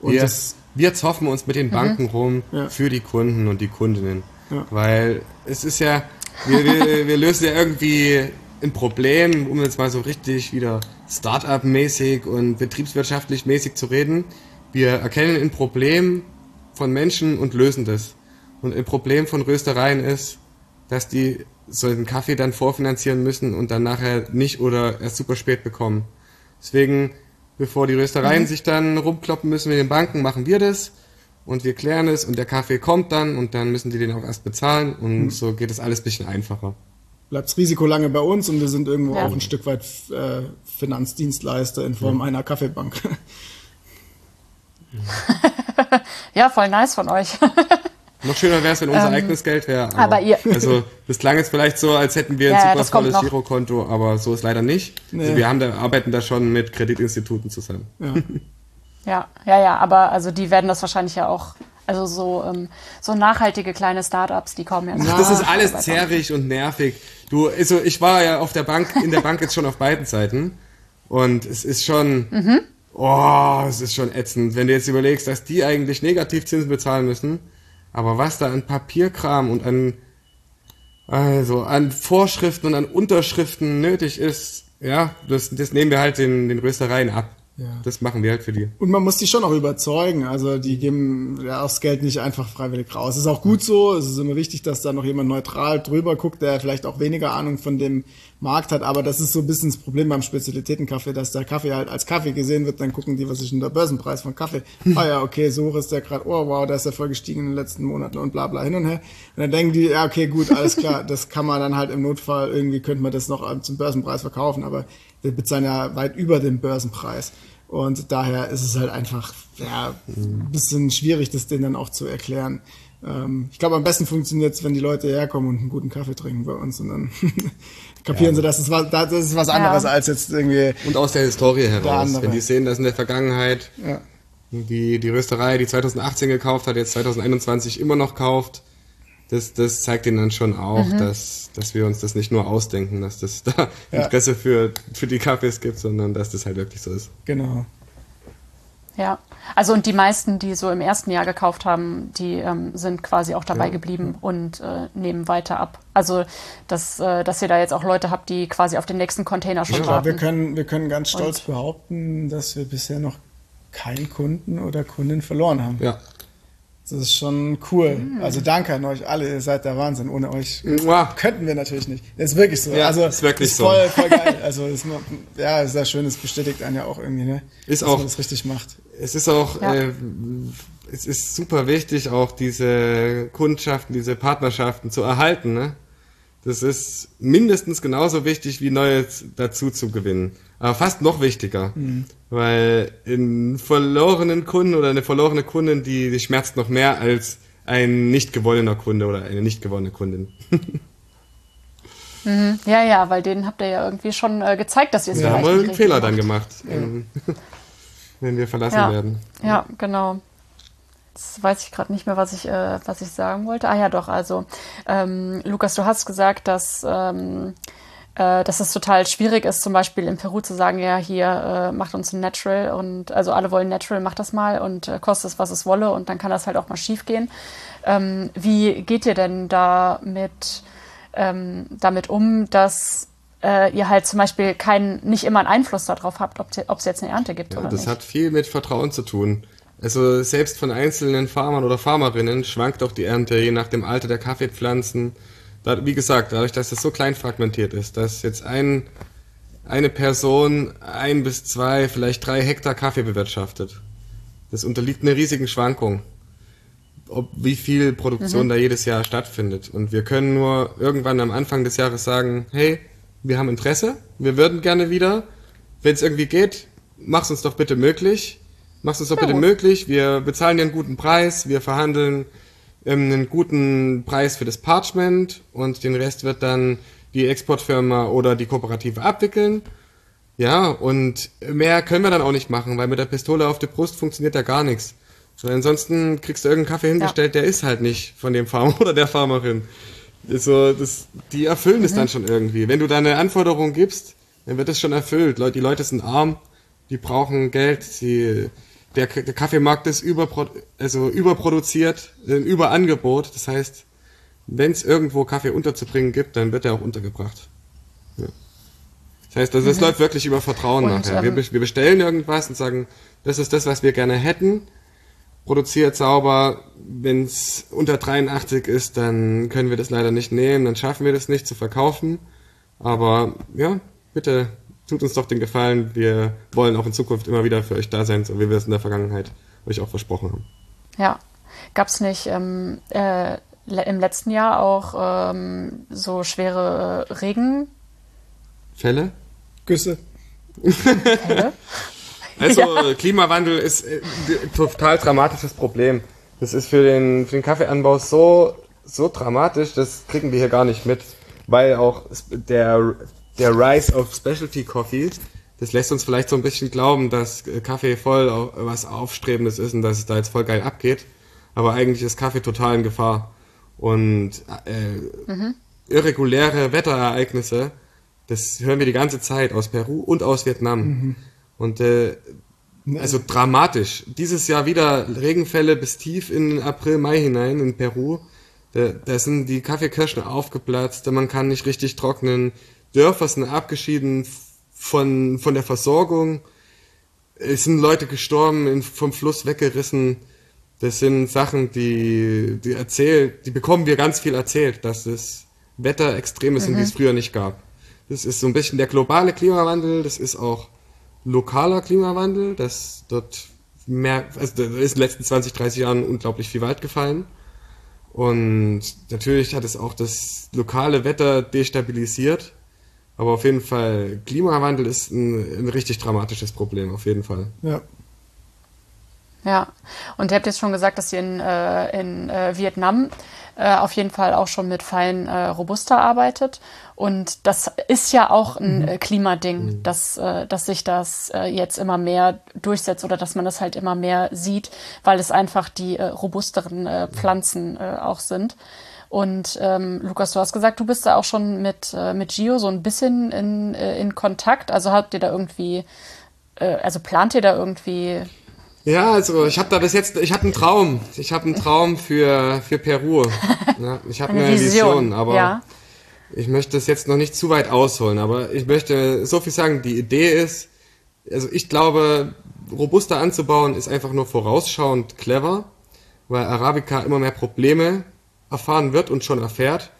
Und wir, das, wir zoffen uns mit den Banken mhm. rum ja. für die Kunden und die Kundinnen. Ja. Weil es ist ja, wir, wir, wir lösen ja irgendwie ein Problem, um jetzt mal so richtig wieder Start-up-mäßig und betriebswirtschaftlich mäßig zu reden. Wir erkennen ein Problem von Menschen und lösen das. Und ein Problem von Röstereien ist, dass die so einen Kaffee dann vorfinanzieren müssen und dann nachher nicht oder erst super spät bekommen. Deswegen, bevor die Röstereien mhm. sich dann rumkloppen müssen mit den Banken, machen wir das und wir klären es und der Kaffee kommt dann und dann müssen die den auch erst bezahlen und mhm. so geht es alles ein bisschen einfacher. Bleibt das Risiko lange bei uns und wir sind irgendwo ja. auch ein Stück weit äh, Finanzdienstleister in Form mhm. einer Kaffeebank. ja, voll nice von euch. Noch schöner wäre es, wenn unser ähm, eigenes Geld wäre. Aber, aber, ihr. Also, das klang jetzt vielleicht so, als hätten wir ein ja, super tolles Girokonto, aber so ist leider nicht. Nee. Also, wir haben da, arbeiten da schon mit Kreditinstituten zusammen. Ja. ja, ja, ja, aber also die werden das wahrscheinlich ja auch also so, ähm, so nachhaltige kleine Startups, die kommen ja. Das ist alles zerrig und nervig. Du, also ich war ja auf der Bank, in der Bank jetzt schon auf beiden Seiten. Und es ist schon, mhm. oh, es ist schon ätzend, wenn du jetzt überlegst, dass die eigentlich Negativzinsen bezahlen müssen aber was da an Papierkram und an, also an Vorschriften und an Unterschriften nötig ist, ja, das, das nehmen wir halt den, den Röstereien ab. Ja. Das machen wir halt für die. Und man muss die schon auch überzeugen. Also die geben ja auch das Geld nicht einfach freiwillig raus. Es ist auch gut so. Es ist immer wichtig, dass da noch jemand neutral drüber guckt, der vielleicht auch weniger Ahnung von dem Markt hat. Aber das ist so ein bisschen das Problem beim Spezialitätenkaffee, dass der Kaffee halt als Kaffee gesehen wird. Dann gucken die, was ist denn der Börsenpreis von Kaffee? ah ja, okay, so hoch ist der gerade. Oh wow, da ist der voll gestiegen in den letzten Monaten und bla bla hin und her. Und dann denken die, ja okay, gut, alles klar. das kann man dann halt im Notfall irgendwie könnte man das noch zum Börsenpreis verkaufen. Aber bezahlen ja weit über den Börsenpreis. Und daher ist es halt einfach ja, ein bisschen schwierig, das denen dann auch zu erklären. Ähm, ich glaube, am besten funktioniert es, wenn die Leute herkommen und einen guten Kaffee trinken bei uns und dann kapieren ja. sie, dass es was, das ist was anderes ja. als jetzt irgendwie. Und aus der Historie heraus. Der wenn die sehen, dass in der Vergangenheit ja. die, die Rösterei, die 2018 gekauft hat, jetzt 2021 immer noch kauft, das, das zeigt ihnen dann schon auch, mhm. dass, dass wir uns das nicht nur ausdenken, dass das da ja. Interesse für, für die Kaffees gibt, sondern dass das halt wirklich so ist. Genau. Ja, also und die meisten, die so im ersten Jahr gekauft haben, die ähm, sind quasi auch dabei ja. geblieben und äh, nehmen weiter ab. Also dass, äh, dass ihr da jetzt auch Leute habt, die quasi auf den nächsten Container schon ja, warten. Wir können, wir können ganz stolz und? behaupten, dass wir bisher noch keinen Kunden oder Kundin verloren haben. Ja, Das ist schon cool. Mhm. Also danke an euch alle, ihr seid der Wahnsinn. Ohne euch Mua. könnten wir natürlich nicht. Das ist wirklich so. Ja, also ist wirklich ist so. Voll, voll geil. Also ist, ja, sehr schön. Es bestätigt einen ja auch irgendwie, ne? Ist dass auch, man das richtig macht. Es ist auch, ja. äh, es ist super wichtig, auch diese Kundschaften, diese Partnerschaften zu erhalten. Ne? Das ist mindestens genauso wichtig, wie neue dazu zu gewinnen. Aber fast noch wichtiger. Mhm. Weil in verlorenen Kunden oder eine verlorene Kundin, die, die schmerzt noch mehr als ein nicht gewonnener Kunde oder eine nicht gewonnene Kundin. mhm. Ja, ja, weil denen habt ihr ja irgendwie schon äh, gezeigt, dass ihr es ja, vielleicht haben wir einen Fehler macht. dann gemacht, ja. wenn wir verlassen ja. werden. Ja, genau. Jetzt weiß ich gerade nicht mehr, was ich, äh, was ich sagen wollte. Ah ja, doch, also ähm, Lukas, du hast gesagt, dass, ähm, äh, dass es total schwierig ist, zum Beispiel in Peru zu sagen, ja, hier äh, macht uns ein Natural und also alle wollen Natural, macht das mal und äh, kostet es, was es wolle und dann kann das halt auch mal schief gehen. Ähm, wie geht ihr denn da mit, ähm, damit um, dass äh, ihr halt zum Beispiel keinen, nicht immer einen Einfluss darauf habt, ob es jetzt eine Ernte gibt ja, oder das nicht? Das hat viel mit Vertrauen zu tun. Also selbst von einzelnen Farmern oder Farmerinnen schwankt auch die Ernte, je nach dem Alter der Kaffeepflanzen. Wie gesagt, dadurch, dass das so klein fragmentiert ist, dass jetzt ein, eine Person ein bis zwei, vielleicht drei Hektar Kaffee bewirtschaftet. Das unterliegt einer riesigen Schwankung, ob wie viel Produktion mhm. da jedes Jahr stattfindet. Und wir können nur irgendwann am Anfang des Jahres sagen, hey, wir haben Interesse, wir würden gerne wieder, wenn es irgendwie geht, mach's uns doch bitte möglich Machst es doch bitte möglich. Wir bezahlen dir einen guten Preis. Wir verhandeln ähm, einen guten Preis für das Parchment und den Rest wird dann die Exportfirma oder die Kooperative abwickeln. Ja, und mehr können wir dann auch nicht machen, weil mit der Pistole auf der Brust funktioniert da gar nichts. So, ansonsten kriegst du irgendeinen Kaffee hingestellt, ja. der ist halt nicht von dem Farmer oder der Farmerin. So, das, die erfüllen es mhm. dann schon irgendwie. Wenn du da eine Anforderung gibst, dann wird das schon erfüllt. Die Leute sind arm, die brauchen Geld, sie der, der Kaffeemarkt ist überpro also überproduziert, ein Überangebot. Das heißt, wenn es irgendwo Kaffee unterzubringen gibt, dann wird er auch untergebracht. Ja. Das heißt, also es mhm. läuft wirklich über Vertrauen und, nachher. Ähm, wir, wir bestellen irgendwas und sagen, das ist das, was wir gerne hätten. Produziert sauber. Wenn es unter 83 ist, dann können wir das leider nicht nehmen, dann schaffen wir das nicht zu verkaufen. Aber ja, bitte tut uns doch den Gefallen, wir wollen auch in Zukunft immer wieder für euch da sein, so wie wir es in der Vergangenheit euch auch versprochen haben. Ja, gab es nicht ähm, äh, im letzten Jahr auch ähm, so schwere äh, Regenfälle? Güsse. Fälle? Also ja. Klimawandel ist ein äh, total dramatisches Problem. Das ist für den, für den Kaffeeanbau so, so dramatisch, das kriegen wir hier gar nicht mit, weil auch der der Rise of Specialty Coffee, das lässt uns vielleicht so ein bisschen glauben, dass Kaffee voll was Aufstrebendes ist und dass es da jetzt voll geil abgeht. Aber eigentlich ist Kaffee total in Gefahr. Und äh, mhm. irreguläre Wetterereignisse, das hören wir die ganze Zeit aus Peru und aus Vietnam. Mhm. Und äh, also dramatisch. Dieses Jahr wieder Regenfälle bis tief in April, Mai hinein in Peru. Da, da sind die Kaffeekirschen aufgeplatzt, man kann nicht richtig trocknen. Dörfer sind abgeschieden von, von der Versorgung. Es sind Leute gestorben, vom Fluss weggerissen. Das sind Sachen, die, die erzählt, die bekommen wir ganz viel erzählt, dass es Wetterextreme sind, mhm. die es früher nicht gab. Das ist so ein bisschen der globale Klimawandel, das ist auch lokaler Klimawandel, das dort mehr, also da ist in den letzten 20, 30 Jahren unglaublich viel Wald gefallen. Und natürlich hat es auch das lokale Wetter destabilisiert. Aber auf jeden Fall, Klimawandel ist ein, ein richtig dramatisches Problem, auf jeden Fall. Ja. Ja, und ihr habt jetzt schon gesagt, dass ihr in, äh, in äh, Vietnam äh, auf jeden Fall auch schon mit fein äh, Robusta arbeitet. Und das ist ja auch ein mhm. Äh, Klimading, mhm. dass, äh, dass sich das äh, jetzt immer mehr durchsetzt oder dass man das halt immer mehr sieht, weil es einfach die äh, robusteren äh, Pflanzen äh, auch sind. Und ähm, Lukas, du hast gesagt, du bist da auch schon mit, äh, mit Gio so ein bisschen in, äh, in Kontakt. Also habt ihr da irgendwie, äh, also plant ihr da irgendwie? Ja, also ich habe da bis jetzt, ich habe einen Traum. Ich habe einen Traum für, für Peru. Ja, ich habe eine, eine Vision, Vision aber ja. ich möchte es jetzt noch nicht zu weit ausholen. Aber ich möchte so viel sagen, die Idee ist, also ich glaube, robuster anzubauen ist einfach nur vorausschauend clever weil Arabica immer mehr Probleme erfahren wird und schon erfährt.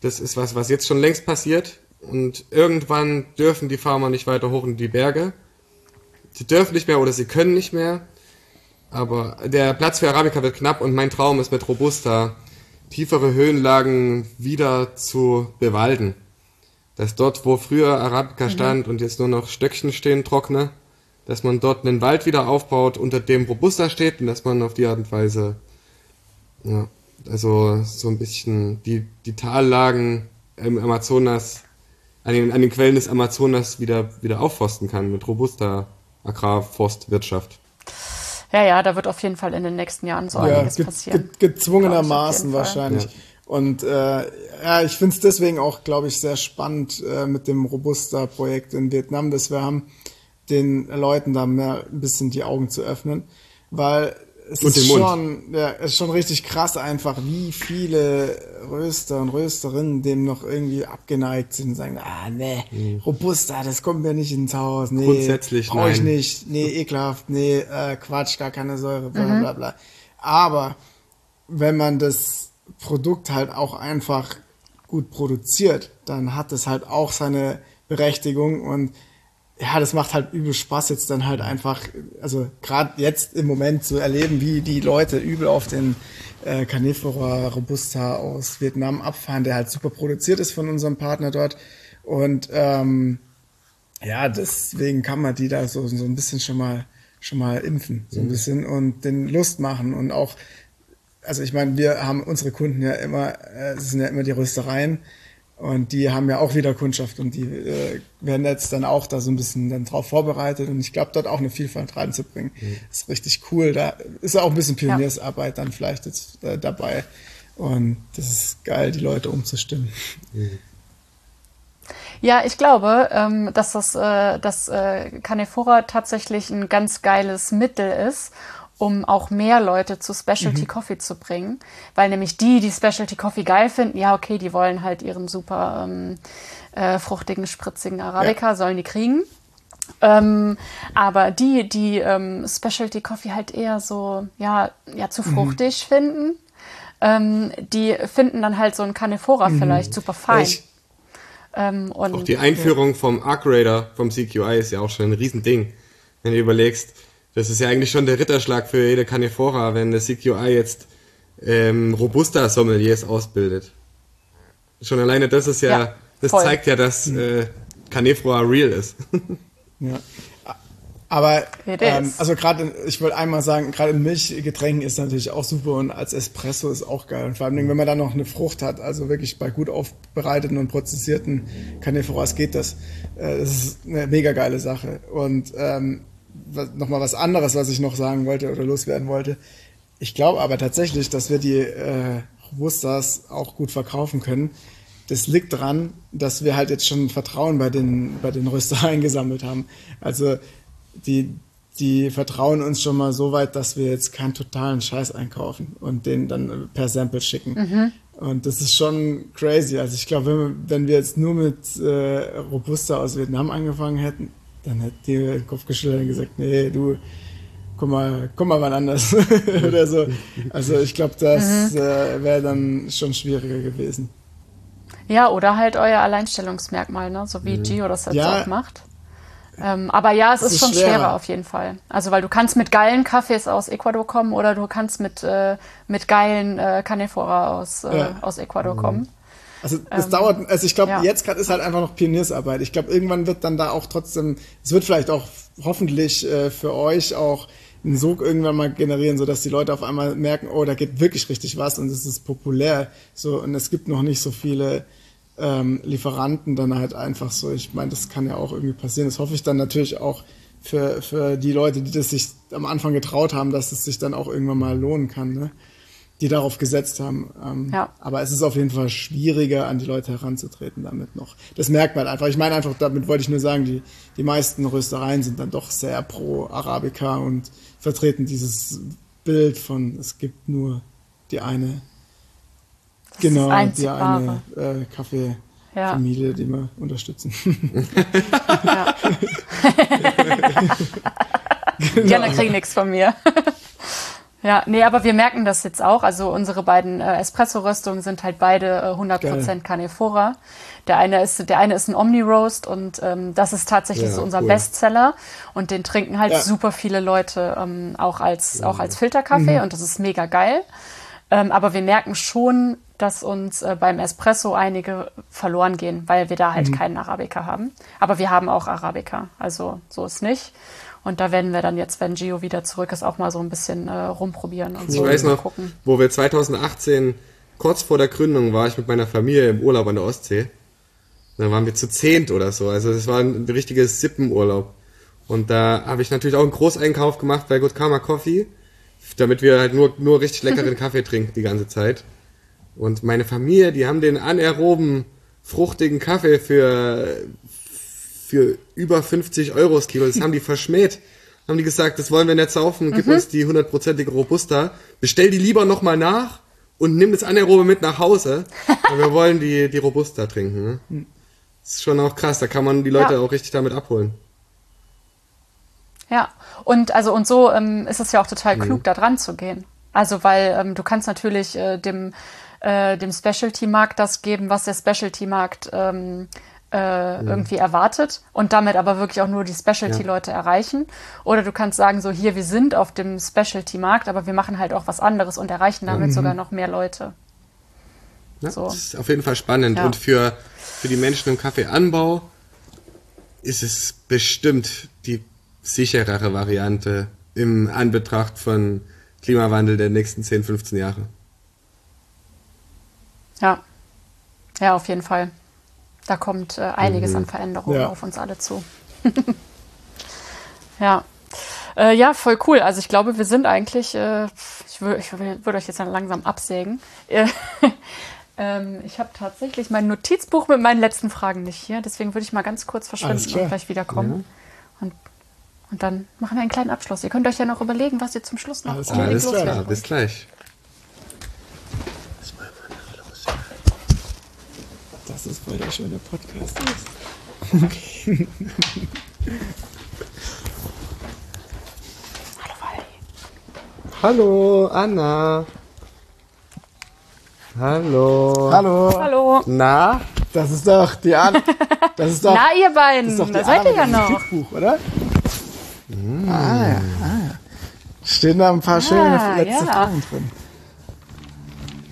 Das ist was, was jetzt schon längst passiert. Und irgendwann dürfen die Farmer nicht weiter hoch in die Berge. Sie dürfen nicht mehr oder sie können nicht mehr. Aber der Platz für Arabica wird knapp und mein Traum ist mit Robusta tiefere Höhenlagen wieder zu bewalden. Dass dort, wo früher Arabica mhm. stand und jetzt nur noch Stöckchen stehen, trockene, dass man dort einen Wald wieder aufbaut, unter dem Robusta steht und dass man auf die Art und Weise, ja, also so ein bisschen die, die Tallagen im Amazonas, an den, an den Quellen des Amazonas wieder, wieder aufforsten kann mit robuster Agrarforstwirtschaft. Ja, ja, da wird auf jeden Fall in den nächsten Jahren so ja, einiges ge passieren. Ge gezwungenermaßen wahrscheinlich. Ja. Und äh, ja, ich finde es deswegen auch, glaube ich, sehr spannend äh, mit dem Robusta-Projekt in Vietnam, dass wir haben, den Leuten da mehr ein bisschen die Augen zu öffnen, weil es und ist schon, ja, es ist schon richtig krass einfach, wie viele Röster und Rösterinnen dem noch irgendwie abgeneigt sind und sagen, ah, nee, mhm. Robusta, das kommt mir nicht ins Haus, nee, Grundsätzlich brauch ich nicht, nee, ekelhaft, nee, äh, Quatsch, gar keine Säure, bla, mhm. bla, bla. Aber wenn man das Produkt halt auch einfach gut produziert, dann hat es halt auch seine Berechtigung und ja, das macht halt übel Spaß jetzt dann halt einfach, also gerade jetzt im Moment zu erleben, wie die Leute übel auf den äh, Carnivora Robusta aus Vietnam abfahren, der halt super produziert ist von unserem Partner dort. Und ähm, ja, deswegen kann man die da so, so ein bisschen schon mal schon mal impfen, so ein mhm. bisschen und den Lust machen und auch, also ich meine, wir haben unsere Kunden ja immer, äh, es sind ja immer die Röstereien, und die haben ja auch wieder Kundschaft und die äh, werden jetzt dann auch da so ein bisschen dann drauf vorbereitet und ich glaube, dort auch eine Vielfalt reinzubringen, mhm. ist richtig cool. Da ist auch ein bisschen Pioniersarbeit dann vielleicht jetzt äh, dabei und das ist geil, die Leute umzustimmen. Mhm. Ja, ich glaube, ähm, dass das äh, dass äh, Canefora tatsächlich ein ganz geiles Mittel ist, um auch mehr Leute zu Specialty mhm. Coffee zu bringen. Weil nämlich die, die Specialty Coffee geil finden, ja, okay, die wollen halt ihren super ähm, äh, fruchtigen, spritzigen Arabica, ja. sollen die kriegen. Ähm, aber die, die ähm, Specialty Coffee halt eher so, ja, ja, zu mhm. fruchtig mhm. finden, ähm, die finden dann halt so ein Canephora mhm. vielleicht super fein. Ähm, und auch die Einführung vom Arc Raider vom CQI ist ja auch schon ein Riesending. Wenn du überlegst, das ist ja eigentlich schon der Ritterschlag für jede Canephora, wenn der CQI jetzt ähm, robusta Sommeliers ausbildet. Schon alleine das ist ja, ja das voll. zeigt ja, dass äh, Canephora real ist. ja. Aber ähm, also gerade, ich wollte einmal sagen, gerade in Milchgetränken ist natürlich auch super und als Espresso ist auch geil. Und vor allem, wenn man da noch eine Frucht hat, also wirklich bei gut aufbereiteten und prozessierten Canephoras geht das. Äh, das ist eine mega geile Sache. Und ähm, nochmal was anderes, was ich noch sagen wollte oder loswerden wollte. Ich glaube aber tatsächlich, dass wir die äh, Robustas auch gut verkaufen können. Das liegt daran, dass wir halt jetzt schon Vertrauen bei den, bei den Röstereien gesammelt haben. Also die, die vertrauen uns schon mal so weit, dass wir jetzt keinen totalen Scheiß einkaufen und den dann per Sample schicken. Mhm. Und das ist schon crazy. Also ich glaube, wenn, wenn wir jetzt nur mit äh, Robusta aus Vietnam angefangen hätten, dann hat die den Kopf geschüttelt und gesagt, nee, du, komm mal, komm mal wann anders oder so. Also ich glaube, das mhm. äh, wäre dann schon schwieriger gewesen. Ja, oder halt euer Alleinstellungsmerkmal, ne? so wie mhm. Gio das jetzt ja. auch macht. Ähm, aber ja, es ist, ist, schon schwerer. schwerer auf jeden Fall. Also weil du kannst mit geilen Kaffees aus Ecuador kommen oder du kannst mit, äh, mit geilen äh, Canefora aus, äh, ja. aus Ecuador mhm. kommen. Also es ähm, dauert, also ich glaube, ja. jetzt gerade ist halt einfach noch Pioniersarbeit. Ich glaube, irgendwann wird dann da auch trotzdem, es wird vielleicht auch hoffentlich äh, für euch auch einen Sog irgendwann mal generieren, so dass die Leute auf einmal merken, oh, da geht wirklich richtig was und es ist populär. So und es gibt noch nicht so viele ähm, Lieferanten dann halt einfach so. Ich meine, das kann ja auch irgendwie passieren. Das hoffe ich dann natürlich auch für, für die Leute, die das sich am Anfang getraut haben, dass es sich dann auch irgendwann mal lohnen kann. Ne? Die darauf gesetzt haben. Ähm, ja. Aber es ist auf jeden Fall schwieriger, an die Leute heranzutreten damit noch. Das merkt man einfach. Ich meine einfach, damit wollte ich nur sagen, die, die meisten Röstereien sind dann doch sehr pro Arabica und vertreten dieses Bild von, es gibt nur die eine, das genau, die eine äh, Kaffeefamilie, ja. die wir unterstützen. Ja. genau. Die anderen kriegen nichts von mir. Ja, nee, aber wir merken das jetzt auch. Also unsere beiden äh, Espresso-Röstungen sind halt beide äh, 100% Geil. Canephora. Der eine ist, der eine ist ein Omni-Roast und ähm, das ist tatsächlich Ja, so unser cool. Bestseller. Und den trinken halt Ja. super viele Leute ähm, auch als, auch als Filterkaffee und das ist mega geil. Ähm, aber wir merken schon, dass uns äh, beim Espresso einige verloren gehen, weil wir da halt keinen Arabica haben. Aber wir haben auch Arabica, also so ist nicht. Und da werden wir dann jetzt, wenn Gio wieder zurück ist, auch mal so ein bisschen äh, rumprobieren und Ich so weiß noch, gucken. wo wir 2018, kurz vor der Gründung, war ich mit meiner Familie im Urlaub an der Ostsee. Da waren wir zu zehnt oder so. Also es war ein richtiges Sippenurlaub. Und da habe ich natürlich auch einen Großeinkauf gemacht bei Good Karma Coffee, damit wir halt nur, nur richtig leckeren Kaffee trinken die ganze Zeit. Und meine Familie, die haben den anaeroben, fruchtigen Kaffee für, für über 50 Euro das Kilo. Das haben die verschmäht. Haben die gesagt, das wollen wir nicht saufen, gib uns die hundertprozentige Robusta. Bestell die lieber nochmal nach und nimm das anaerobe mit nach Hause. Weil wir wollen die, die Robusta trinken. Ne? Das ist schon auch krass, da kann man die Leute Ja. auch richtig damit abholen. Ja, und also und so ähm, ist es ja auch total klug, da dran zu gehen. Also weil ähm, du kannst natürlich äh, dem äh, dem Specialty-Markt das geben, was der Specialty-Markt ähm, äh, irgendwie erwartet und damit aber wirklich auch nur die Specialty-Leute erreichen. Oder du kannst sagen, so hier, wir sind auf dem Specialty-Markt, aber wir machen halt auch was anderes und erreichen damit sogar noch mehr Leute. Ja, So. Das ist auf jeden Fall spannend. Ja. Und für, für die Menschen im Kaffeeanbau ist es bestimmt die sicherere Variante im Anbetracht von Klimawandel der nächsten 10, 15 Jahre. Ja, ja, auf jeden Fall. Da kommt äh, einiges an Veränderungen Ja. auf uns alle zu. ja. Äh, ja, voll cool. Also ich glaube, wir sind eigentlich, äh, ich würde ich würd euch jetzt dann langsam absägen. Äh, ähm, ich habe tatsächlich mein Notizbuch mit meinen letzten Fragen nicht hier. Deswegen würde ich mal ganz kurz verschwinden und gleich wiederkommen. Und, und dann machen wir einen kleinen Abschluss. Ihr könnt euch ja noch überlegen, was ihr zum Schluss noch Alles Alles klar, bis wollt. Gleich. Das ist, weil der schöne Podcast ist. Hallo Wally. Hallo, Anna. Hallo. Hallo. Hallo. Na? Das ist doch die An Das ist doch, Na, ihr das beiden, ist doch die da seid ihr ja Anna noch. Notizbuch, oder? Ah, ja, ah, ja. Stehen da ein paar schöne Ah, letzte ja. Fragen drin.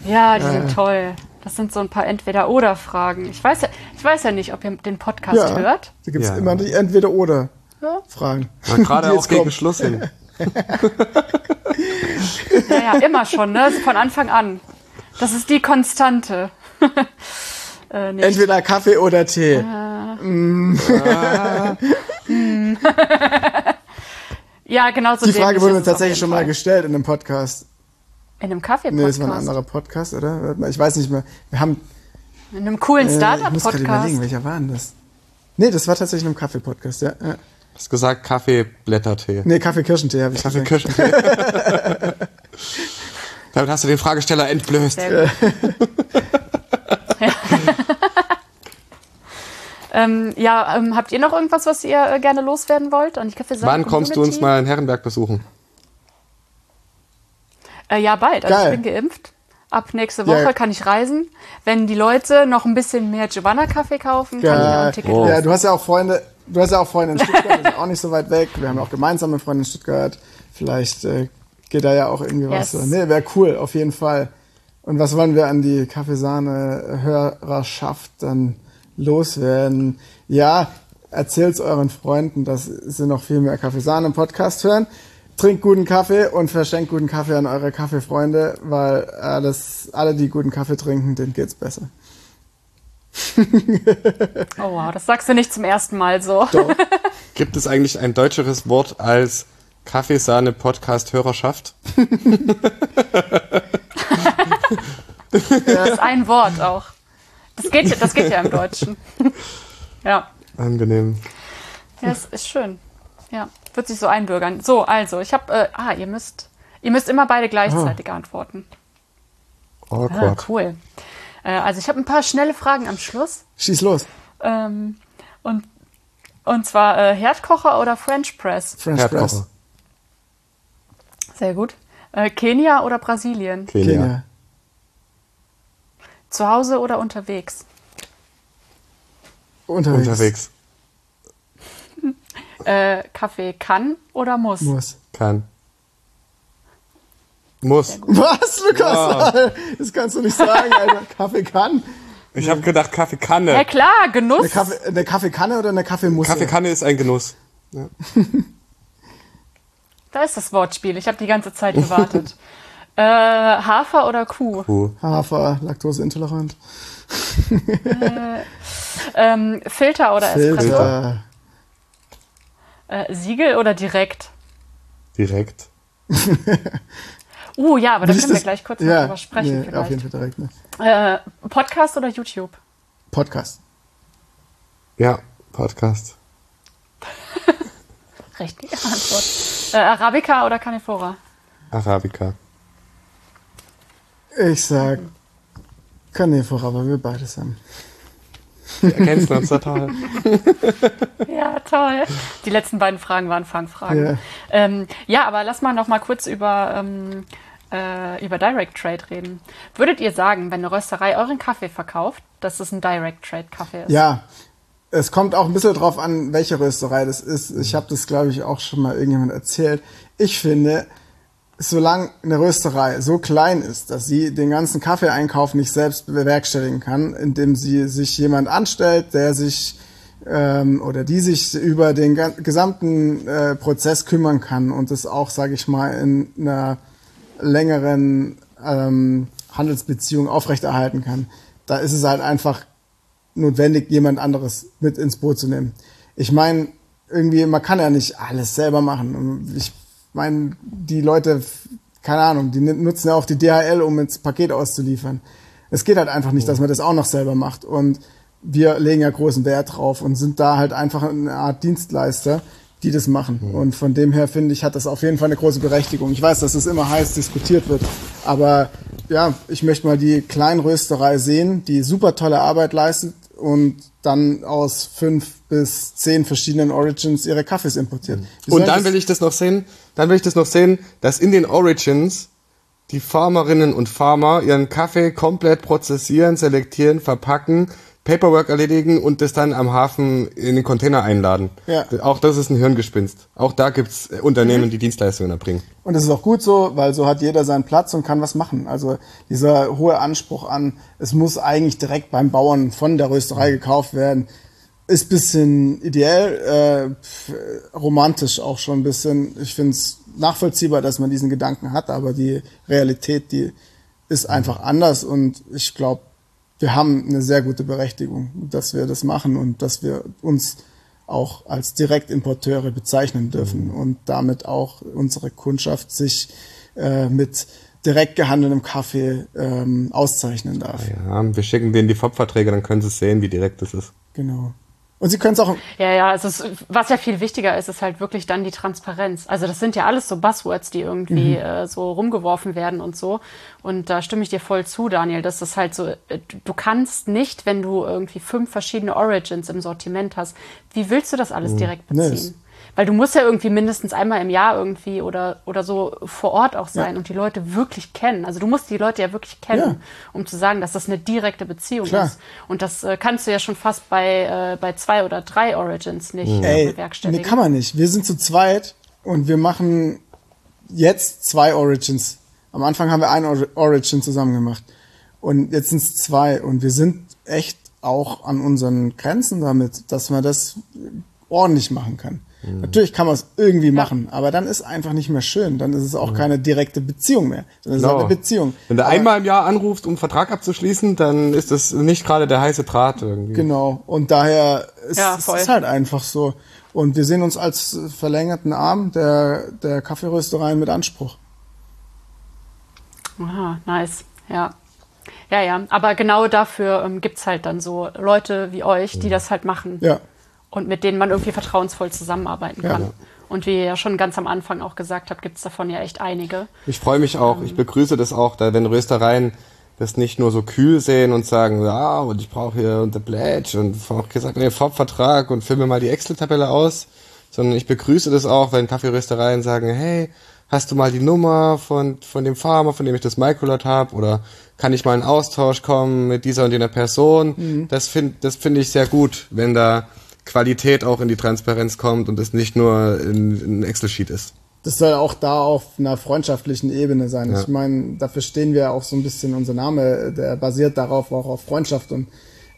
Ja, die sind toll. Das sind so ein paar Entweder-Oder-Fragen. Ich weiß, ja, ich weiß ja nicht, ob ihr den Podcast Ja. hört. Da gibt es Ja. immer die Entweder-Oder Ja. Fragen. Na, gerade auch gegen. Schluss hin. Ja, ja, immer schon, ne? Von Anfang an. Das ist die Konstante. äh. Entweder Kaffee oder Tee. ja, genau so die Frage wurde mir tatsächlich schon mal gestellt in einem Podcast. In einem Nee, Kaffee-Podcast. das war ein anderer Podcast, oder? Ich weiß nicht mehr. Wir haben. In einem coolen Äh, ich muss gerade überlegen, Startup-Podcast. welcher war denn das? Nee, das war tatsächlich in einem Kaffee-Podcast, ja. ja. Du hast gesagt Kaffee, Blättertee. Nee, Kaffee-Kirschentee habe ich Kaffee, gesagt. Kirschentee. Damit hast du den Fragesteller entblößt. Sehr gut. ja, ähm, ja ähm, habt ihr noch irgendwas, was ihr äh, gerne loswerden wollt an die? Wann kommst du uns mal in Herrenberg besuchen? Äh, ja, bald. Also Geil. ich bin geimpft. Ab nächste Woche Ja. kann ich reisen. Wenn die Leute noch ein bisschen mehr Giovanna-Kaffee kaufen, kann ich mir auch ein Geil. Ticket Oh. Ja, du hast ja auch Freunde, du hast ja auch Freunde in Stuttgart, das ist auch nicht so weit weg. Wir haben ja auch gemeinsame Freunde in Stuttgart. Vielleicht äh, geht da ja auch irgendwie was. Yes. so. Nee, wäre cool, auf jeden Fall. Und was wollen wir an die Kaffeesahne-Hörerschaft dann loswerden? Ja, erzählt's euren Freunden, dass sie noch viel mehr Kaffeesahne im Podcast hören. Trinkt guten Kaffee und verschenkt guten Kaffee an eure Kaffeefreunde, weil alles, alle, die guten Kaffee trinken, denen geht's besser. Oh wow, das sagst du nicht zum ersten Mal so. Doch. Gibt es eigentlich ein deutscheres Wort als Kaffeesahne-Podcast-Hörerschaft? Das ist ein Wort auch. Das geht, ja- das geht ja im Deutschen. ja. Angenehm. Ja, es ist schön. Ja, wird sich so einbürgern. So, also, ich habe, äh, ah, ihr müsst, ihr müsst immer beide gleichzeitig antworten. Ah, Awkward. cool. Äh, also, ich habe ein paar schnelle Fragen am Schluss. Schieß los. Ähm, und, und zwar äh, Herdkocher oder French Press? French Press. Herdkocher. Sehr gut. Äh, Kenia oder Brasilien? Kenia. Kenia. Zu Hause oder unterwegs? Unterwegs. Unterwegs. Äh, Kaffee kann oder muss? Muss. Kann. Muss. Was, Lukas? Das kannst du nicht sagen, Alter. Kaffee kann. Ich habe gedacht Ja Kaffeekanne. klar, Genuss. Eine, Kaffee, eine Kaffeekanne oder eine Kaffeemusse? Kaffeekanne ist ein Genuss. Da ist das Wortspiel. Ich habe die ganze Zeit gewartet. äh, Hafer oder Kuh? Puh. Hafer, laktoseintolerant. Ähm, Filter oder Espresso? Äh, Siegel oder direkt? Direkt. Uh, ja, aber da können wir das? gleich kurz ja, drüber sprechen nee, auf jeden. Fall direkt. Ne? Äh, Podcast oder YouTube? Podcast. Ja, Podcast. Richtige Antwort. Äh, Arabica oder Canefora? Arabica. Ich sag Kanefora, weil wir beides haben. Wir ergänzen uns total. Ja, toll. Die letzten beiden Fragen waren Fangfragen. Ja. Ähm, ja, aber lass mal noch mal kurz über, ähm, äh, über Direct Trade reden. Würdet ihr sagen, wenn eine Rösterei euren Kaffee verkauft, dass es ein Direct Trade Kaffee ist? Ja, es kommt auch ein bisschen drauf an, welche Rösterei das ist. Ich habe das, glaube ich, auch schon mal irgendjemand erzählt. Ich finde, solange eine Rösterei so klein ist, dass sie den ganzen Kaffeeeinkauf nicht selbst bewerkstelligen kann, indem sie sich jemand anstellt, der sich ähm, oder die sich über den gesamten äh, Prozess kümmern kann und es auch, sage ich mal, in einer längeren ähm, Handelsbeziehung aufrechterhalten kann. Da ist es halt einfach notwendig, jemand anderes mit ins Boot zu nehmen. Ich meine, irgendwie, man kann ja nicht alles selber machen. Ich meine, die Leute, keine Ahnung, die nutzen ja auch die DHL, um ins Paket auszuliefern. Es geht halt einfach nicht, dass man das auch noch selber macht. Und wir legen ja großen Wert drauf und sind da halt einfach eine Art Dienstleister, die das machen. Und von dem her finde ich, hat das auf jeden Fall eine große Berechtigung. Ich weiß, dass es immer heiß diskutiert wird, aber ja, ich möchte mal die Kleinrösterei sehen, die super tolle Arbeit leistet und dann aus fünf bis zehn verschiedenen Origins ihre Kaffees importiert. Wie soll Und dann will ich das noch sehen, dann will ich das noch sehen, dass in den Origins die Farmerinnen und Farmer ihren Kaffee komplett prozessieren, selektieren, verpacken, Paperwork erledigen und das dann am Hafen in den Container einladen. Ja. Auch das ist ein Hirngespinst. Auch da gibt's äh, Unternehmen, die Dienstleistungen erbringen. Und das ist auch gut so, weil so hat jeder seinen Platz und kann was machen. Also dieser hohe Anspruch an, es muss eigentlich direkt beim Bauern von der Rösterei gekauft werden, ist bisschen ideell, äh, romantisch auch schon ein bisschen. Ich finde es nachvollziehbar, dass man diesen Gedanken hat, aber die Realität, die ist einfach anders und ich glaube, wir haben eine sehr gute Berechtigung, dass wir das machen und dass wir uns auch als Direktimporteure bezeichnen dürfen und damit auch unsere Kundschaft sich äh, mit direkt gehandeltem Kaffee ähm, auszeichnen darf. Ja, wir schicken denen die FOB-Verträge, dann können sie sehen, wie direkt das ist. Genau. Und Sie können es auch Ja, ja, also es, was ja viel wichtiger ist, ist halt wirklich dann die Transparenz. Also das sind ja alles so Buzzwords, die irgendwie äh, so rumgeworfen werden und so. Und da stimme ich dir voll zu, Daniel, dass das halt so, äh, du- kannst nicht, wenn du irgendwie fünf verschiedene Origins im Sortiment hast, wie willst du das alles direkt Nee, beziehen? Weil du musst ja irgendwie mindestens einmal im Jahr irgendwie oder, oder so vor Ort auch sein Ja. und die Leute wirklich kennen. Also du musst die Leute ja wirklich kennen, Ja. um zu sagen, dass das eine direkte Beziehung Klar. ist. Und das äh, kannst du ja schon fast bei, äh, bei zwei oder drei Origins nicht äh, Ey, nee, bewerkstelligen. kann man nicht. Wir sind zu zweit und wir machen jetzt zwei Origins. Am Anfang haben wir ein Or- Origin zusammen gemacht. Und jetzt sind es zwei. Und wir sind echt auch an unseren Grenzen damit, dass man das ordentlich machen kann. Natürlich kann man es irgendwie machen, aber dann ist einfach nicht mehr schön. Dann ist es auch keine direkte Beziehung mehr. Dann ist es halt eine Beziehung. Wenn du Aber- einmal im Jahr anrufst, um einen Vertrag abzuschließen, dann ist das nicht gerade der heiße Draht irgendwie. Genau. Und daher ist Ja, es ist halt einfach so. Und wir sehen uns als verlängerten Arm der, der Kaffeeröstereien mit Anspruch. Aha, nice. Ja. Ja, ja. Aber genau dafür ähm, gibt's halt dann so Leute wie euch, die das halt machen. Ja. Und mit denen man irgendwie vertrauensvoll zusammenarbeiten kann. Ja. Und wie ihr ja schon ganz am Anfang auch gesagt habt, gibt's davon ja echt einige. Ich freue mich auch, ich begrüße das auch, da wenn Röstereien das nicht nur so kühl sehen und sagen, ja, und ich brauche hier The Pledge und auch gesagt, nee, FOB-Vertrag und mir mal die Excel-Tabelle aus, sondern ich begrüße das auch, wenn Kaffeeröstereien sagen, hey, hast du mal die Nummer von, von dem Farmer, von dem ich das Microlot habe? Oder kann ich mal in Austausch kommen mit dieser und jener Person? Mhm. Das finde das finde ich sehr gut, wenn da Qualität auch in die Transparenz kommt und es nicht nur in, ein Excel-Sheet ist. Das soll auch da auf einer freundschaftlichen Ebene sein. Ja. Ich meine, dafür stehen wir auch so ein bisschen, unser Name, der basiert darauf auch auf Freundschaft und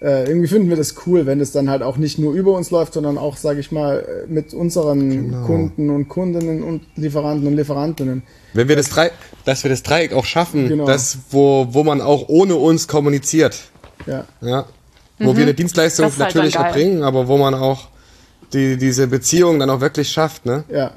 äh, irgendwie finden wir das cool, wenn es dann halt auch nicht nur über uns läuft, sondern auch, sage ich mal, mit unseren Genau. Kunden und Kundinnen und Lieferanten und Lieferantinnen. Wenn wir das Dreieck, dass wir das Dreieck auch schaffen, Genau. das, wo, wo man auch ohne uns kommuniziert. Ja, Ja. Wo wir eine Dienstleistung Mhm. Halt natürlich erbringen, aber wo man auch die, diese Beziehung dann auch wirklich schafft, ne? ja.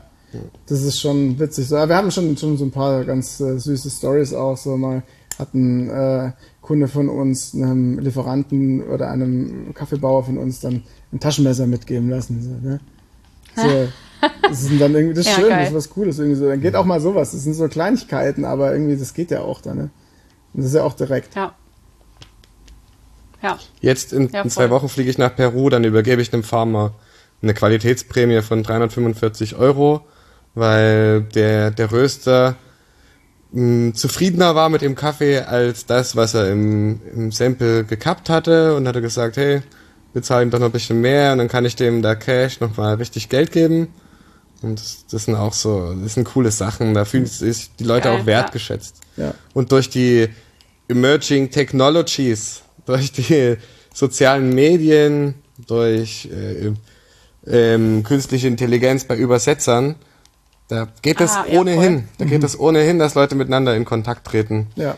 Das ist schon witzig. So, ja, wir haben schon, schon so ein paar ganz äh, süße Stories auch. So mal hat ein äh, Kunde von uns einem Lieferanten oder einem Kaffeebauer von uns dann ein Taschenmesser mitgeben lassen. So, ne? so, das ist dann irgendwie das ist Ja, schön, geil. das ist was Cooles. Irgendwie so. Dann geht auch mal sowas. Das sind so Kleinigkeiten, aber irgendwie, das geht ja auch dann. Ne? Und das ist ja auch direkt. Ja. Ja. Jetzt in, Ja, in zwei. Wochen fliege ich nach Peru, dann übergebe ich dem Farmer eine Qualitätsprämie von 345 Euro, weil der, der Röster mh, zufriedener war mit dem Kaffee als das, was er im, im Sample gekappt hatte und hatte gesagt, hey, bezahle ihm doch noch ein bisschen mehr und dann kann ich dem da Cash nochmal richtig Geld geben. Und das, das sind auch so, das sind coole Sachen, da fühlen sich die Leute Geil, auch wertgeschätzt. Ja. Und durch die Emerging Technologies, durch die sozialen Medien, durch äh, ähm, künstliche Intelligenz bei Übersetzern, da geht es Ah, ja, ohnehin, voll. da geht es ohnehin, dass Leute miteinander in Kontakt treten. Ja.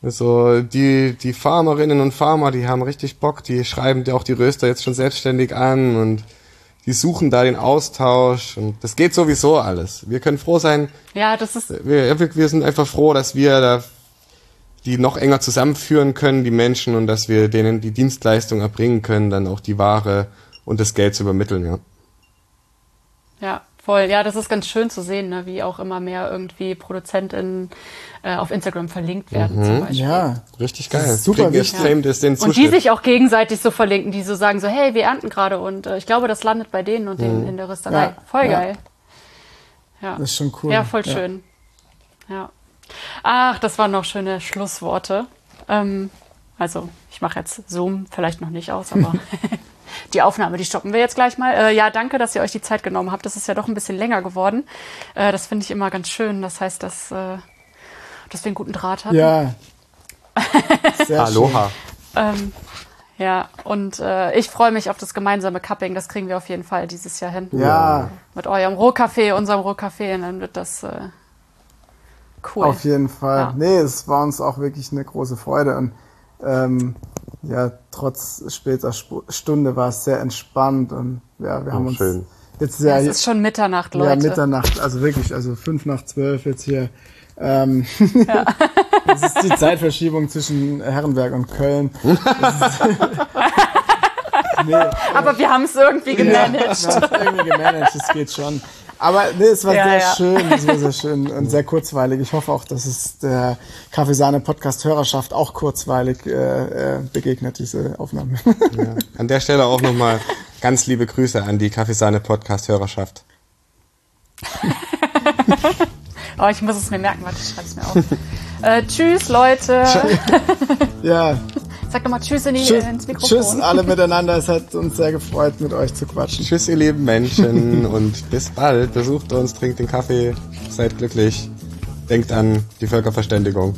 Also die, die Farmerinnen und Farmer, die haben richtig Bock, die schreiben dir auch die Röster jetzt schon selbstständig an und die suchen da den Austausch und das geht sowieso alles. Wir können froh sein, Ja, das ist, wir wir sind einfach froh, dass wir da die noch enger zusammenführen können, die Menschen, und dass wir denen die Dienstleistung erbringen können, dann auch die Ware und das Geld zu übermitteln, ja. ja, voll. Ja, das ist ganz schön zu sehen, ne, wie auch immer mehr irgendwie ProduzentInnen äh, auf Instagram verlinkt werden, zum Beispiel. Ja. Richtig Das geil. ist super wichtig. Fame das den Und die Zuschnitt. sich auch gegenseitig so verlinken, die so sagen so, hey, wir ernten gerade und äh, ich glaube, das landet bei denen und denen in der Rösterei. Ja, Voll ja. geil. Ja. Das ist schon cool. Ja, voll schön. Ja. Ach, das waren noch schöne Schlussworte. Ähm, also, ich mache jetzt Zoom vielleicht noch nicht aus, aber die Aufnahme, die stoppen wir jetzt gleich mal. Äh, ja, danke, dass ihr euch die Zeit genommen habt. Das ist ja doch ein bisschen länger geworden. Äh, das finde ich immer ganz schön. Das heißt, dass, äh, dass wir einen guten Draht haben. Ja. Sehr Aloha. Ähm, ja, und äh, ich freue mich auf das gemeinsame Cupping. Das kriegen wir auf jeden Fall dieses Jahr hin. Ja, Mit eurem Rohkaffee, unserem Rohkaffee. Und dann wird das äh, cool. auf jeden Fall. Ja. Nee, es war uns auch wirklich eine große Freude und ähm, ja, trotz später Sp Stunde war es sehr entspannt und ja, wir haben Oh, uns schön. jetzt ja, es ist schon Mitternacht, ja Leute. Mitternacht, also wirklich, also fünf nach zwölf jetzt hier. Ähm, das ist die Zeitverschiebung zwischen Herrenberg und Köln. Nee, Aber wir haben es irgendwie gemanagt. Ja, wir haben es irgendwie gemanagt, das geht schon. Aber nee, es war Ja, sehr ja. schön, es war sehr schön und sehr kurzweilig. Ich hoffe auch, dass es der Kaffeesahne-Podcast-Hörerschaft auch kurzweilig äh, äh, begegnet, diese Aufnahme. Ja. An der Stelle auch nochmal ganz liebe Grüße an die Kaffeesahne Podcast Hörerschaft. Oh, ich muss es mir merken. Warte, ich schreibe es mir auf. äh, tschüss, Leute. ja, Sag doch mal Tschüss in die, tschüss, ins Mikrofon. tschüss alle miteinander. Es hat uns sehr gefreut, mit euch zu quatschen. Tschüss, ihr lieben Menschen und bis bald. Besucht uns, trinkt den Kaffee, seid glücklich. Denkt an die Völkerverständigung.